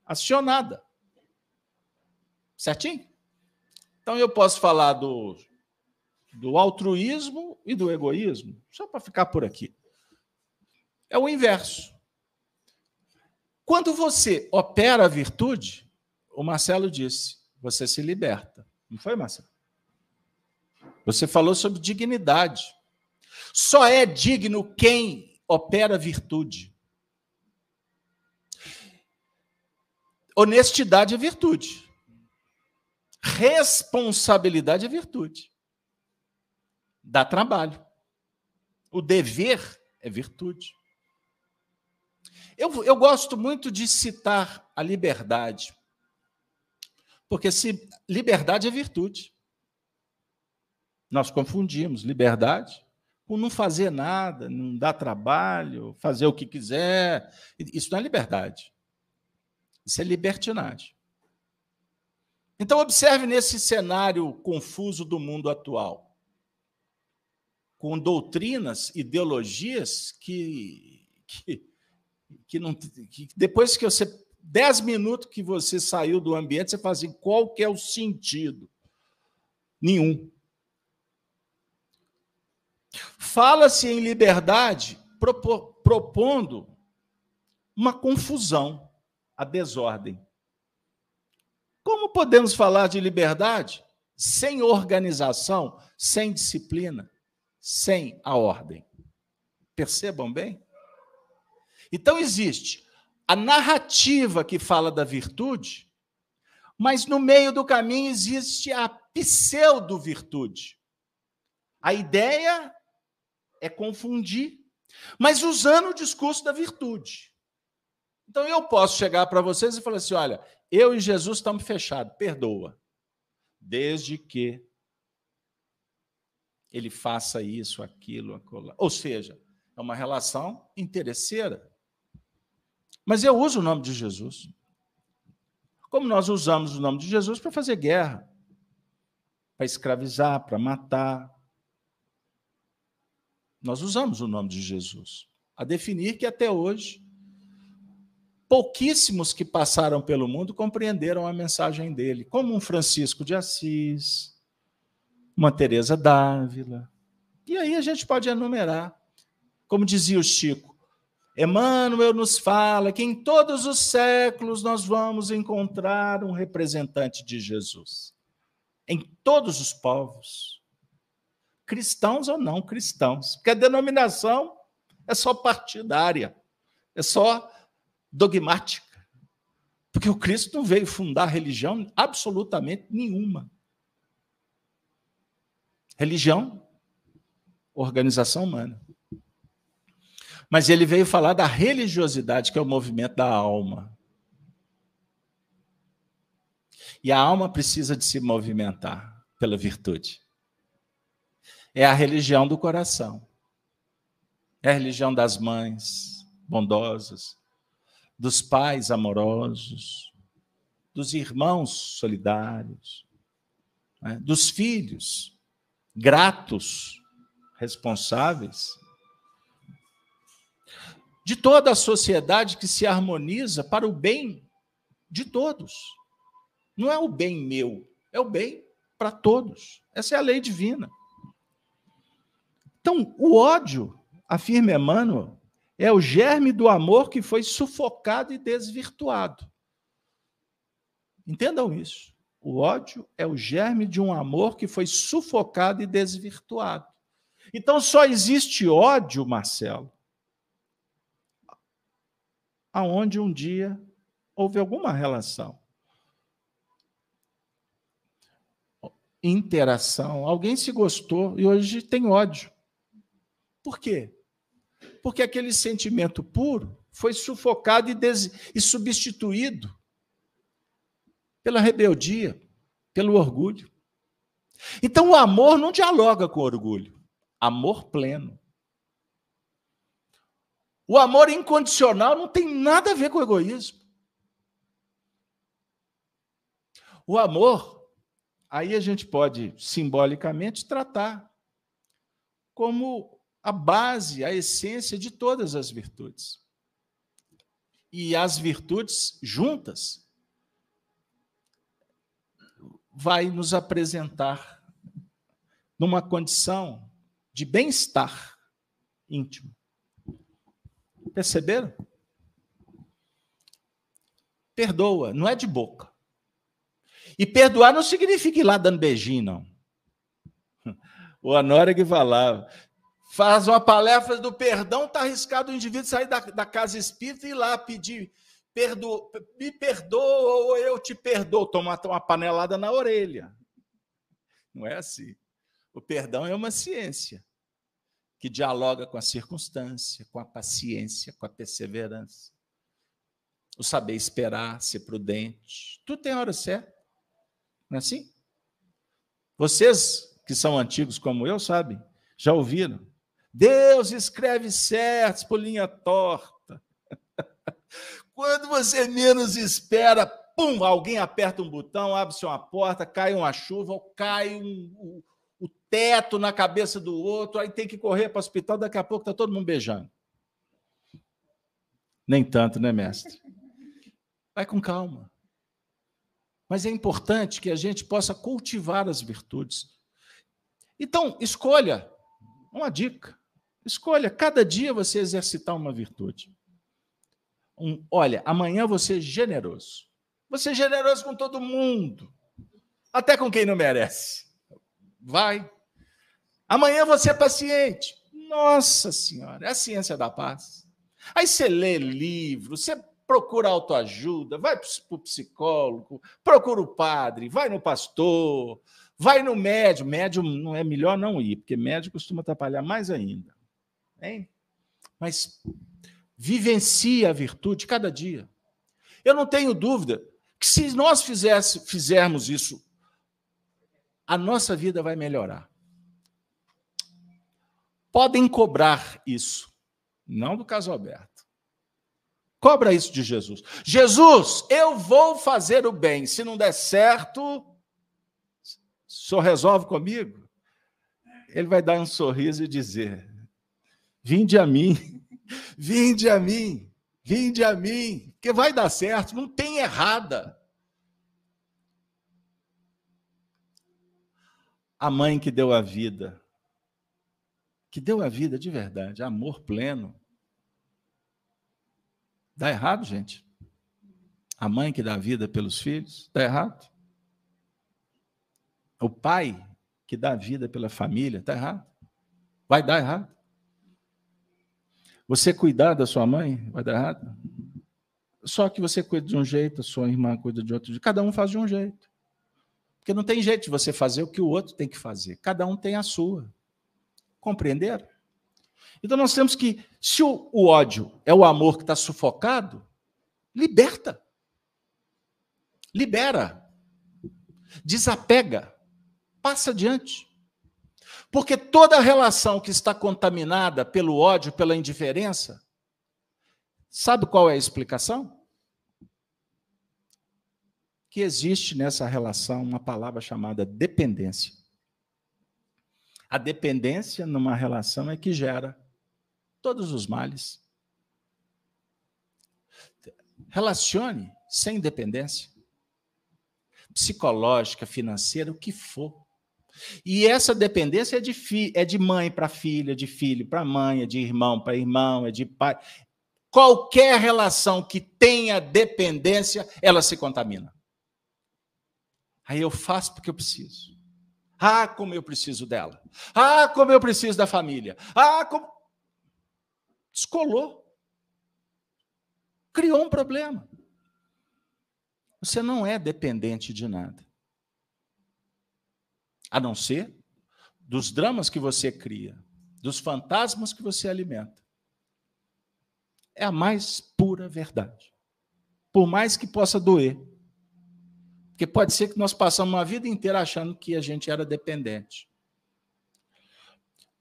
acionada. Certinho? Então eu posso falar do, do altruísmo e do egoísmo, só para ficar por aqui. É o inverso. Quando você opera a virtude, o Marcelo disse, você se liberta. Não foi, Marcelo? Você falou sobre dignidade. Só é digno quem opera a virtude. Honestidade é virtude. Responsabilidade é virtude. Dá trabalho. O dever é virtude. Eu, eu gosto muito de citar a liberdade, porque se liberdade é virtude. Nós confundimos liberdade com não fazer nada, não dar trabalho, fazer o que quiser. Isso não é liberdade. Isso é libertinagem. Então, observe nesse cenário confuso do mundo atual, com doutrinas, ideologias que, que, que, não, que depois que você. Dez minutos que você saiu do ambiente, você fala assim: qual que é o sentido? Nenhum. Fala-se em liberdade propondo uma confusão, a desordem. Como podemos falar de liberdade sem organização, sem disciplina, sem a ordem? Percebam bem? Então existe a narrativa que fala da virtude, mas no meio do caminho existe a pseudo-virtude. A ideia é confundir, mas usando o discurso da virtude. Então eu posso chegar para vocês e falar assim: olha, eu e Jesus estamos fechados, perdoa. Desde que ele faça isso, aquilo, aquilo. Ou seja, é uma relação interesseira. Mas eu uso o nome de Jesus. Como nós usamos o nome de Jesus para fazer guerra, para escravizar, para matar. Nós usamos o nome de Jesus. A definir que até hoje pouquíssimos que passaram pelo mundo compreenderam a mensagem dele, como um Francisco de Assis, uma Teresa d'Ávila. E aí a gente pode enumerar. Como dizia o Chico, Emmanuel nos fala que em todos os séculos nós vamos encontrar um representante de Jesus. Em todos os povos. Cristãos ou não cristãos. Porque a denominação é só partidária. É só dogmática. Porque o Cristo não veio fundar religião absolutamente nenhuma. Religião, organização humana. Mas ele veio falar da religiosidade, que é o movimento da alma. E a alma precisa de se movimentar pela virtude. É a religião do coração. É a religião das mães bondosas, dos pais amorosos, dos irmãos solidários, né? dos filhos gratos, responsáveis, de toda a sociedade que se harmoniza para o bem de todos. Não é o bem meu, é o bem para todos. Essa é a lei divina. Então, o ódio, afirma Emmanuel, é o germe do amor que foi sufocado e desvirtuado. Entendam isso. O ódio é o germe de um amor que foi sufocado e desvirtuado. Então só existe ódio, Marcelo, aonde um dia houve alguma relação. Interação. Alguém se gostou e hoje tem ódio. Por quê? Porque aquele sentimento puro foi sufocado e, des... e substituído pela rebeldia, pelo orgulho. Então o amor não dialoga com o orgulho. Amor pleno. O amor incondicional não tem nada a ver com egoísmo. O amor, aí a gente pode simbolicamente tratar como a base, a essência de todas as virtudes. E as virtudes juntas vai nos apresentar numa condição de bem-estar íntimo. Perceberam? Perdoa, não é de boca. E perdoar não significa ir lá dando beijinho, não. O Anora que falava, faz uma palestra do perdão, está arriscado o indivíduo sair da, da casa espírita e ir lá pedir perdo, me perdoa ou eu te perdoo, toma uma panelada na orelha. Não é assim. O perdão é uma ciência que dialoga com a circunstância, com a paciência, com a perseverança. O saber esperar, ser prudente. Tudo tem hora certa. Não é assim? Vocês que são antigos como eu, sabem, já ouviram. Deus escreve certos por linha torta. Quando você menos espera, pum, alguém aperta um botão, abre-se uma porta, cai uma chuva, ou cai um, um, o teto na cabeça do outro, aí tem que correr para o hospital, daqui a pouco está todo mundo beijando. Nem tanto, né, mestre? Vai com calma. Mas é importante que a gente possa cultivar as virtudes. Então, escolha uma dica. Escolha cada dia você exercitar uma virtude um, olha, amanhã você é generoso. Você é generoso com todo mundo, até com quem não merece. Vai. Amanhã você é paciente. Nossa Senhora, é a ciência da paz. Aí você lê livro, você procura autoajuda, vai para o psicólogo, procura o padre, vai no pastor, vai no médium. Médium não é melhor não ir, porque médium costuma atrapalhar mais ainda. Hein? Mas vivencie a virtude cada dia. Eu não tenho dúvida que se nós fizesse, fizermos isso, a nossa vida vai melhorar. Podem cobrar isso, não do caso Alberto. Cobra isso de Jesus. Jesus, eu vou fazer o bem. Se não der certo, senhor resolve comigo? Ele vai dar um sorriso e dizer: Vinde a mim, Vinde a mim, vinde a mim, que vai dar certo, não tem errada. A mãe que deu a vida, que deu a vida de verdade, amor pleno. Dá errado, gente? A mãe que dá vida pelos filhos, dá errado? O pai que dá vida pela família, dá errado? Vai dar errado? Você cuidar da sua mãe vai dar errado? Só que você cuida de um jeito, a sua irmã cuida de outro. Cada um faz de um jeito. Porque não tem jeito de você fazer o que o outro tem que fazer. Cada um tem a sua. Compreenderam? Então nós temos que, se o, o ódio é o amor que está sufocado, liberta. Libera. Desapega. Passa adiante. Porque toda relação que está contaminada pelo ódio, pela indiferença, sabe qual é a explicação? Que existe nessa relação uma palavra chamada dependência. A dependência numa relação é que gera todos os males. Relacione sem dependência. Psicológica, financeira, o que for. E essa dependência é de, fi, é de mãe para filha, de filho para mãe, é de irmão para irmão, é de pai. Qualquer relação que tenha dependência, ela se contamina. Aí eu faço porque eu preciso. Ah, como eu preciso dela. Ah, como eu preciso da família. Ah, como. Descolou. Criou um problema. Você não é dependente de nada a não ser dos dramas que você cria, dos fantasmas que você alimenta. É a mais pura verdade. Por mais que possa doer. Porque pode ser que nós passamos uma vida inteira achando que a gente era dependente.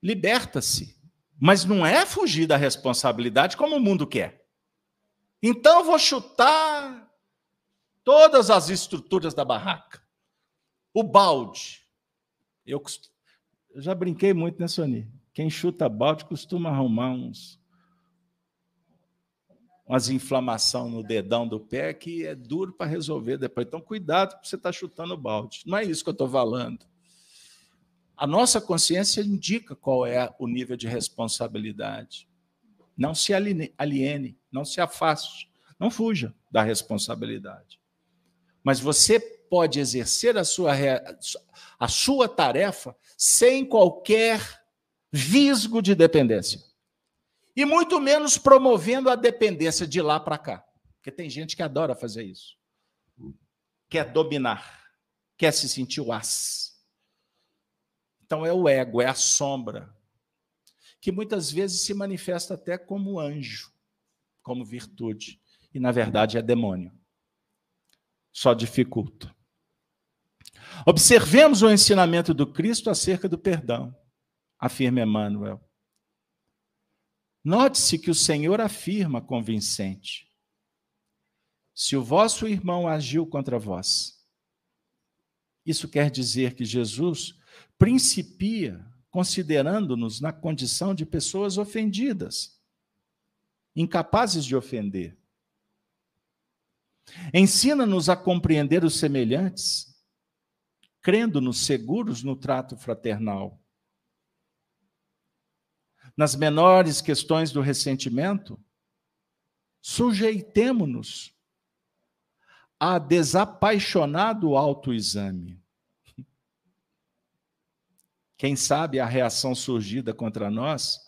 Liberta-se. Mas não é fugir da responsabilidade como o mundo quer. Então eu vou chutar todas as estruturas da barraca. O balde. Eu, eu já brinquei muito, né, Sony? Quem chuta balde costuma arrumar uns umas inflamação no dedão do pé que é duro para resolver depois. Então, cuidado que você está chutando balde. Não é isso que eu estou falando. A nossa consciência indica qual é o nível de responsabilidade. Não se aliene, não se afaste, não fuja da responsabilidade. Mas você pode exercer a sua, a sua tarefa sem qualquer visgo de dependência. E muito menos promovendo a dependência de lá para cá. Porque tem gente que adora fazer isso. Quer dominar, quer se sentir o as. Então é o ego, é a sombra, que muitas vezes se manifesta até como anjo, como virtude, e na verdade é demônio. Só dificulta. Observemos o ensinamento do Cristo acerca do perdão, afirma Emmanuel. Note-se que o Senhor afirma convincente: se o vosso irmão agiu contra vós, isso quer dizer que Jesus principia considerando-nos na condição de pessoas ofendidas, incapazes de ofender. Ensina-nos a compreender os semelhantes crendo-nos seguros no trato fraternal. Nas menores questões do ressentimento, sujeitemo-nos a desapaixonado autoexame. Quem sabe a reação surgida contra nós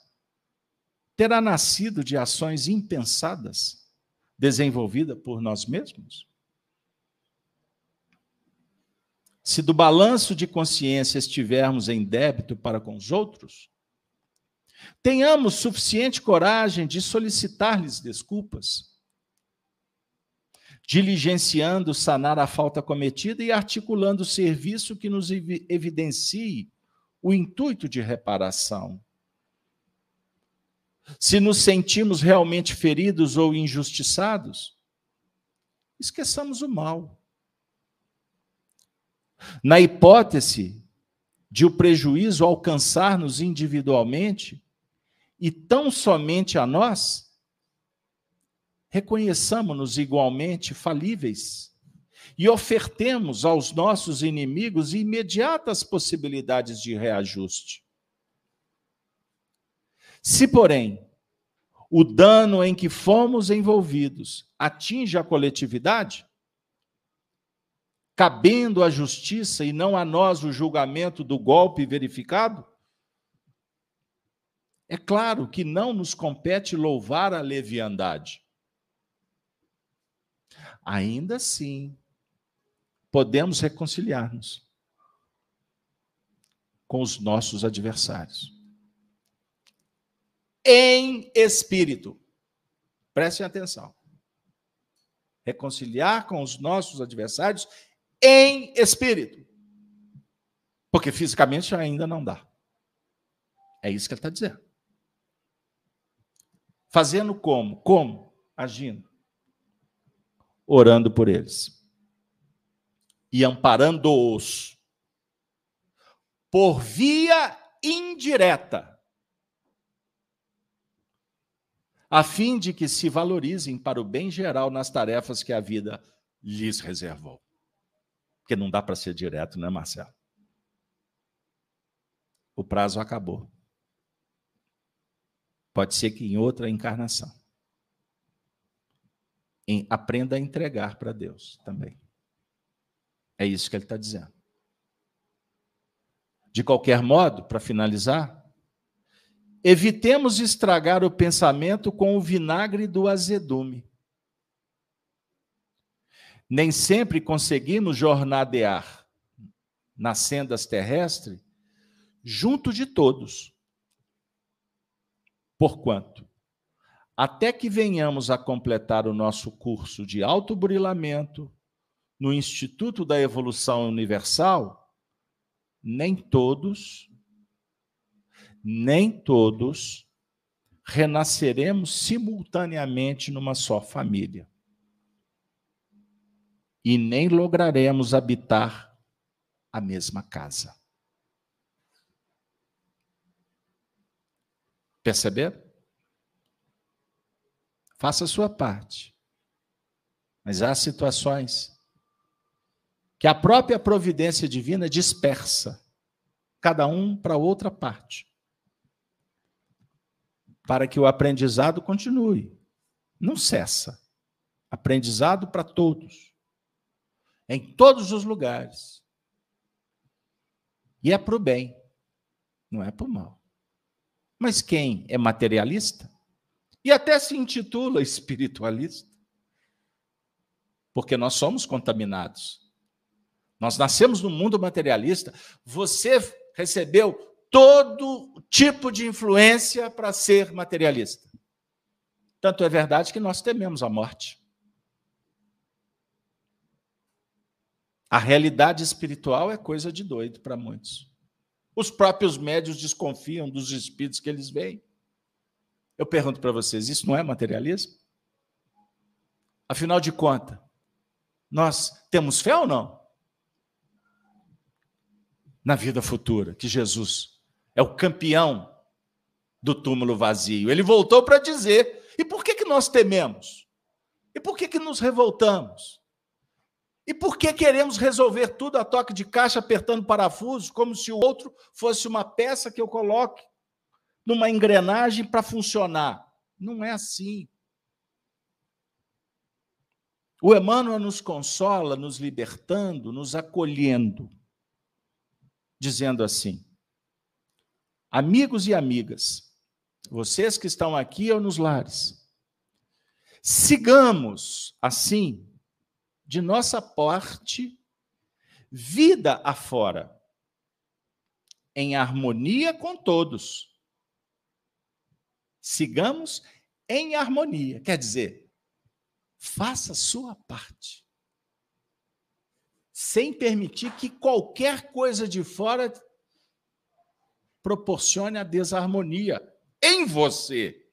terá nascido de ações impensadas, desenvolvidas por nós mesmos? Se do balanço de consciência estivermos em débito para com os outros, tenhamos suficiente coragem de solicitar-lhes desculpas, diligenciando sanar a falta cometida e articulando o serviço que nos evidencie o intuito de reparação. Se nos sentimos realmente feridos ou injustiçados, esqueçamos o mal na hipótese de o prejuízo alcançar-nos individualmente e tão somente a nós, reconheçamos-nos igualmente falíveis e ofertemos aos nossos inimigos imediatas possibilidades de reajuste. Se, porém, o dano em que fomos envolvidos atinge a coletividade, cabendo à justiça e não a nós o julgamento do golpe verificado? É claro que não nos compete louvar a leviandade. Ainda assim, podemos reconciliar-nos com os nossos adversários. Em espírito. Prestem atenção. Reconciliar com os nossos adversários em espírito. Porque fisicamente ainda não dá. É isso que ele está dizendo. Fazendo como? Como? Agindo. Orando por eles. E amparando-os. Por via indireta. A fim de que se valorizem para o bem geral nas tarefas que a vida lhes reservou. Porque não dá para ser direto, né, Marcelo? O prazo acabou. Pode ser que em outra encarnação. Em, aprenda a entregar para Deus também. É isso que ele está dizendo. De qualquer modo, para finalizar, evitemos estragar o pensamento com o vinagre do azedume. Nem sempre conseguimos jornadear nas sendas terrestres junto de todos Porquanto, até que venhamos a completar o nosso curso de autoburilamento no Instituto da Evolução Universal, nem todos, nem todos renasceremos simultaneamente numa só família. E nem lograremos habitar a mesma casa. Perceber? Faça a sua parte. Mas há situações que a própria providência divina dispersa cada um para outra parte. Para que o aprendizado continue. Não cessa. Aprendizado para todos. Em todos os lugares. E é para o bem, não é para o mal. Mas quem é materialista e até se intitula espiritualista, porque nós somos contaminados. Nós nascemos no mundo materialista. Você recebeu todo tipo de influência para ser materialista. Tanto é verdade que nós tememos a morte. A realidade espiritual é coisa de doido para muitos. Os próprios médios desconfiam dos espíritos que eles veem. Eu pergunto para vocês: isso não é materialismo? Afinal de contas, nós temos fé ou não? Na vida futura, que Jesus é o campeão do túmulo vazio. Ele voltou para dizer: e por que, que nós tememos? E por que, que nos revoltamos? E por que queremos resolver tudo a toque de caixa, apertando parafusos, como se o outro fosse uma peça que eu coloque numa engrenagem para funcionar? Não é assim. O Emmanuel nos consola, nos libertando, nos acolhendo, dizendo assim: Amigos e amigas, vocês que estão aqui ou nos lares, sigamos assim de nossa parte, vida afora, em harmonia com todos. Sigamos em harmonia, quer dizer, faça sua parte, sem permitir que qualquer coisa de fora proporcione a desarmonia em você.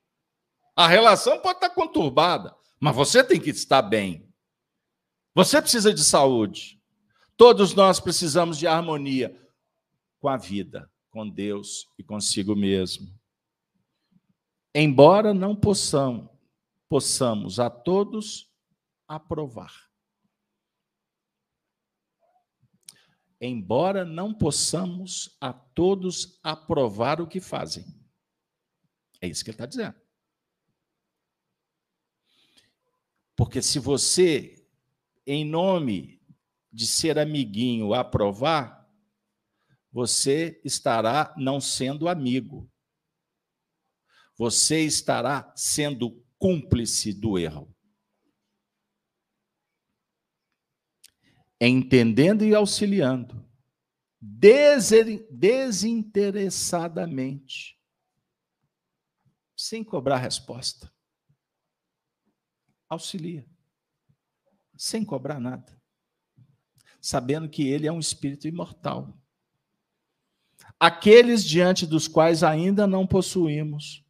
A relação pode estar conturbada, mas você tem que estar bem. Você precisa de saúde. Todos nós precisamos de harmonia com a vida, com Deus e consigo mesmo. Embora não possamos, possamos a todos aprovar. Embora não possamos a todos aprovar o que fazem. É isso que ele está dizendo. Porque se você em nome de ser amiguinho, aprovar, você estará não sendo amigo. Você estará sendo cúmplice do erro. entendendo e auxiliando, desinteressadamente, sem cobrar resposta. Auxilia, sem cobrar nada, sabendo que ele é um espírito imortal. Aqueles diante dos quais ainda não possuímos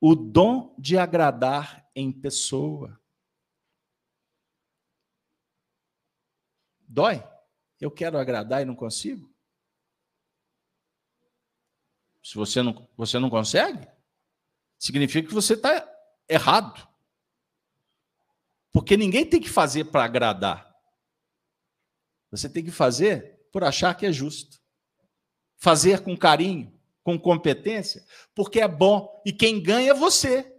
o dom de agradar em pessoa. Dói? Eu quero agradar e não consigo? Se você não, você não consegue, significa que você está errado. Porque ninguém tem que fazer para agradar. Você tem que fazer por achar que é justo. Fazer com carinho, com competência, porque é bom. E quem ganha é você.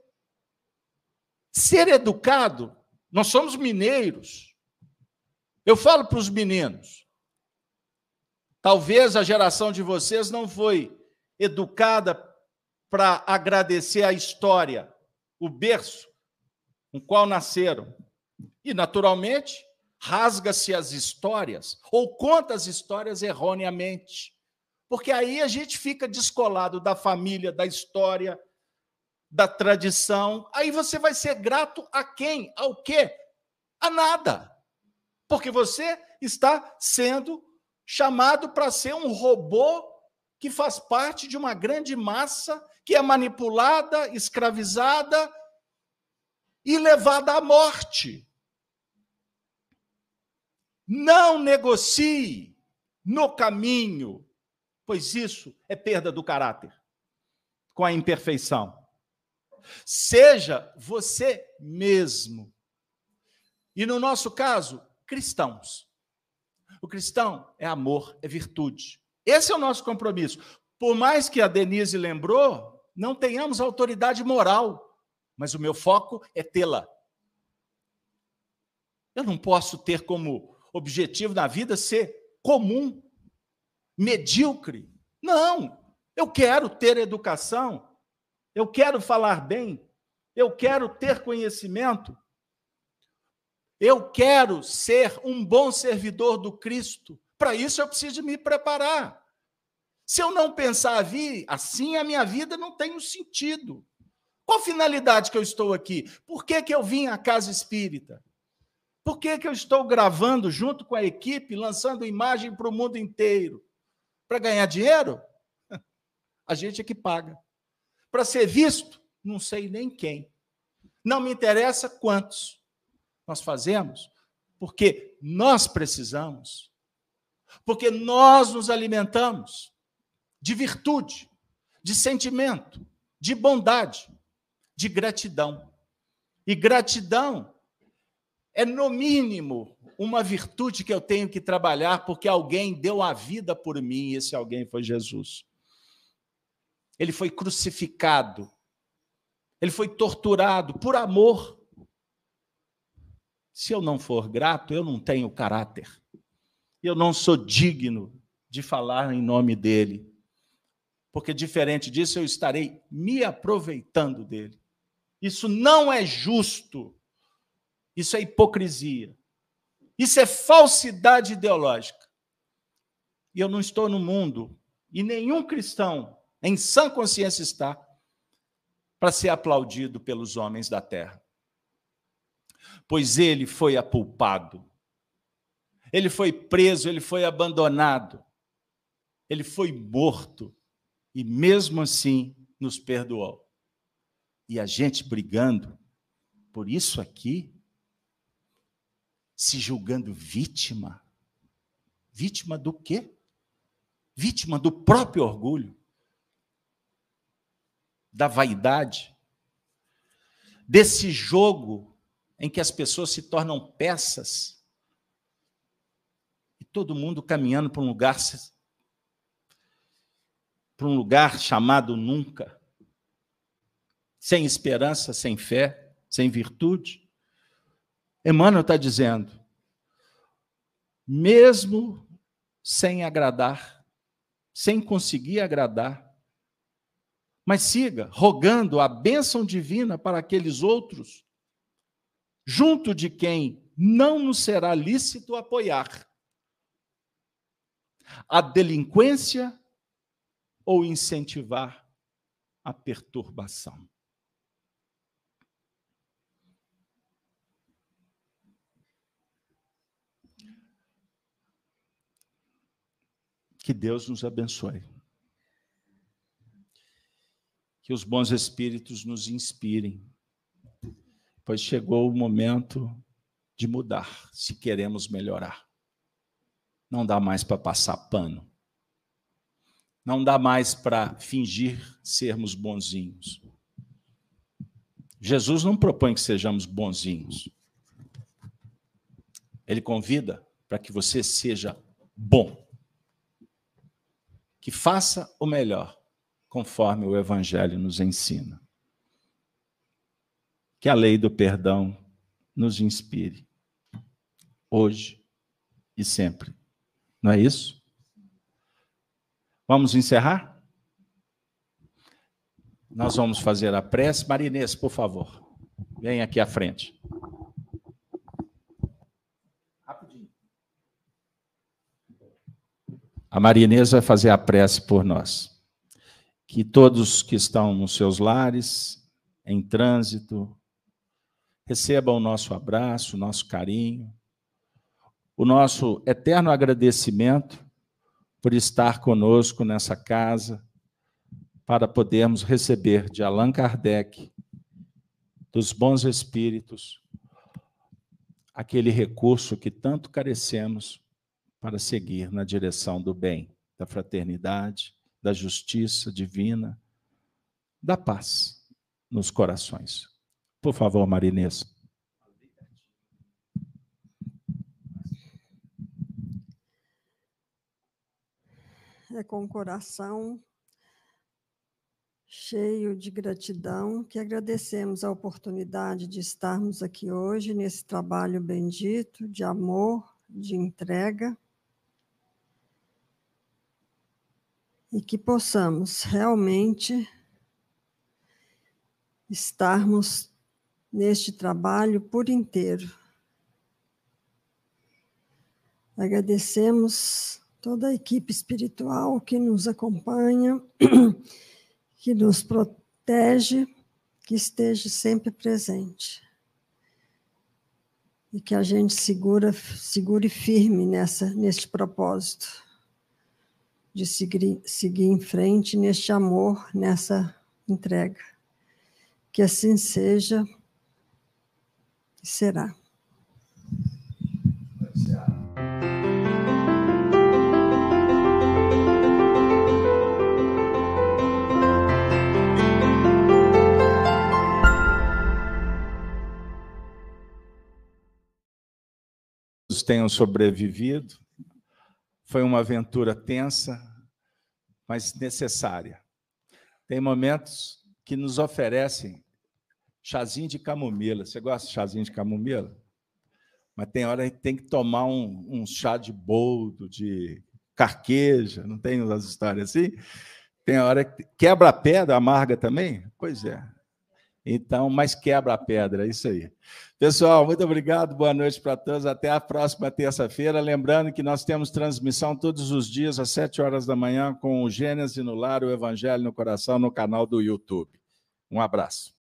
Ser educado, nós somos mineiros. Eu falo para os meninos. Talvez a geração de vocês não foi educada para agradecer a história, o berço com qual nasceram. E, naturalmente, rasga-se as histórias ou conta as histórias erroneamente. Porque aí a gente fica descolado da família, da história, da tradição. Aí você vai ser grato a quem? Ao quê? A nada. Porque você está sendo chamado para ser um robô que faz parte de uma grande massa que é manipulada, escravizada e levada à morte. Não negocie no caminho, pois isso é perda do caráter com a imperfeição. Seja você mesmo. E no nosso caso, cristãos. O cristão é amor, é virtude. Esse é o nosso compromisso. Por mais que a Denise lembrou, não tenhamos autoridade moral, mas o meu foco é tê-la. Eu não posso ter como objetivo na vida ser comum, medíocre. Não, eu quero ter educação, eu quero falar bem, eu quero ter conhecimento, eu quero ser um bom servidor do Cristo. Para isso eu preciso me preparar. Se eu não pensar assim, a minha vida não tem um sentido. Qual finalidade que eu estou aqui? Por que, que eu vim à casa espírita? Por que, que eu estou gravando junto com a equipe, lançando imagem para o mundo inteiro? Para ganhar dinheiro? A gente é que paga. Para ser visto? Não sei nem quem. Não me interessa quantos nós fazemos porque nós precisamos, porque nós nos alimentamos de virtude, de sentimento, de bondade, de gratidão. E gratidão é, no mínimo, uma virtude que eu tenho que trabalhar porque alguém deu a vida por mim e esse alguém foi Jesus. Ele foi crucificado, ele foi torturado por amor se eu não for grato, eu não tenho caráter. Eu não sou digno de falar em nome dele. Porque, diferente disso, eu estarei me aproveitando dele. Isso não é justo. Isso é hipocrisia. Isso é falsidade ideológica. E eu não estou no mundo, e nenhum cristão em sã consciência está, para ser aplaudido pelos homens da terra pois ele foi apulpado. Ele foi preso, ele foi abandonado. Ele foi morto e mesmo assim nos perdoou. E a gente brigando por isso aqui, se julgando vítima. Vítima do quê? Vítima do próprio orgulho, da vaidade, desse jogo em que as pessoas se tornam peças e todo mundo caminhando para um lugar para um lugar chamado nunca, sem esperança, sem fé, sem virtude. Emmanuel está dizendo, mesmo sem agradar, sem conseguir agradar, mas siga rogando a bênção divina para aqueles outros junto de quem não nos será lícito apoiar a delinquência ou incentivar a perturbação. Que Deus nos abençoe. Que os bons espíritos nos inspirem, pois chegou o momento de mudar, se queremos melhorar. Não dá mais para passar pano. Não dá mais para fingir sermos bonzinhos. Jesus não propõe que sejamos bonzinhos. Ele convida para que você seja bom que faça o melhor, conforme o Evangelho nos ensina. Que a lei do perdão nos inspire, hoje e sempre. Não é isso? Vamos encerrar? Nós vamos fazer a prece. Marinês, por favor, vem aqui à frente. A Maria Inês vai fazer a prece por nós. Que todos que estão nos seus lares, em trânsito, recebam o nosso abraço, o nosso carinho, o nosso eterno agradecimento por estar conosco nessa casa, para podermos receber de Allan Kardec, dos bons espíritos, aquele recurso que tanto carecemos para seguir na direção do bem, da fraternidade, da justiça divina, da paz nos corações. Por favor, Marinês. É com o coração cheio de gratidão que agradecemos a oportunidade de estarmos aqui hoje nesse trabalho bendito de amor, de entrega e que possamos realmente estarmos neste trabalho por inteiro. Agradecemos toda a equipe espiritual que nos acompanha, que nos protege, que esteja sempre presente. E que a gente segura, segure firme nessa, neste propósito de seguir, seguir em frente neste amor, nessa entrega. Que assim seja e será. tenham sobrevivido foi uma aventura tensa, mas necessária. Tem momentos que nos oferecem chazinho de camomila. Você gosta de chazinho de camomila? Mas tem hora que tem que tomar um, um chá de boldo, de carqueja, não tem as histórias assim? Tem hora que quebra a pedra, amarga também? Pois é. Então, mas quebra a pedra, é isso aí. Pessoal, muito obrigado, boa noite para todos. Até a próxima terça-feira. Lembrando que nós temos transmissão todos os dias às sete horas da manhã com o Gênesis no Lar, o Evangelho no Coração, no canal do YouTube. Um abraço.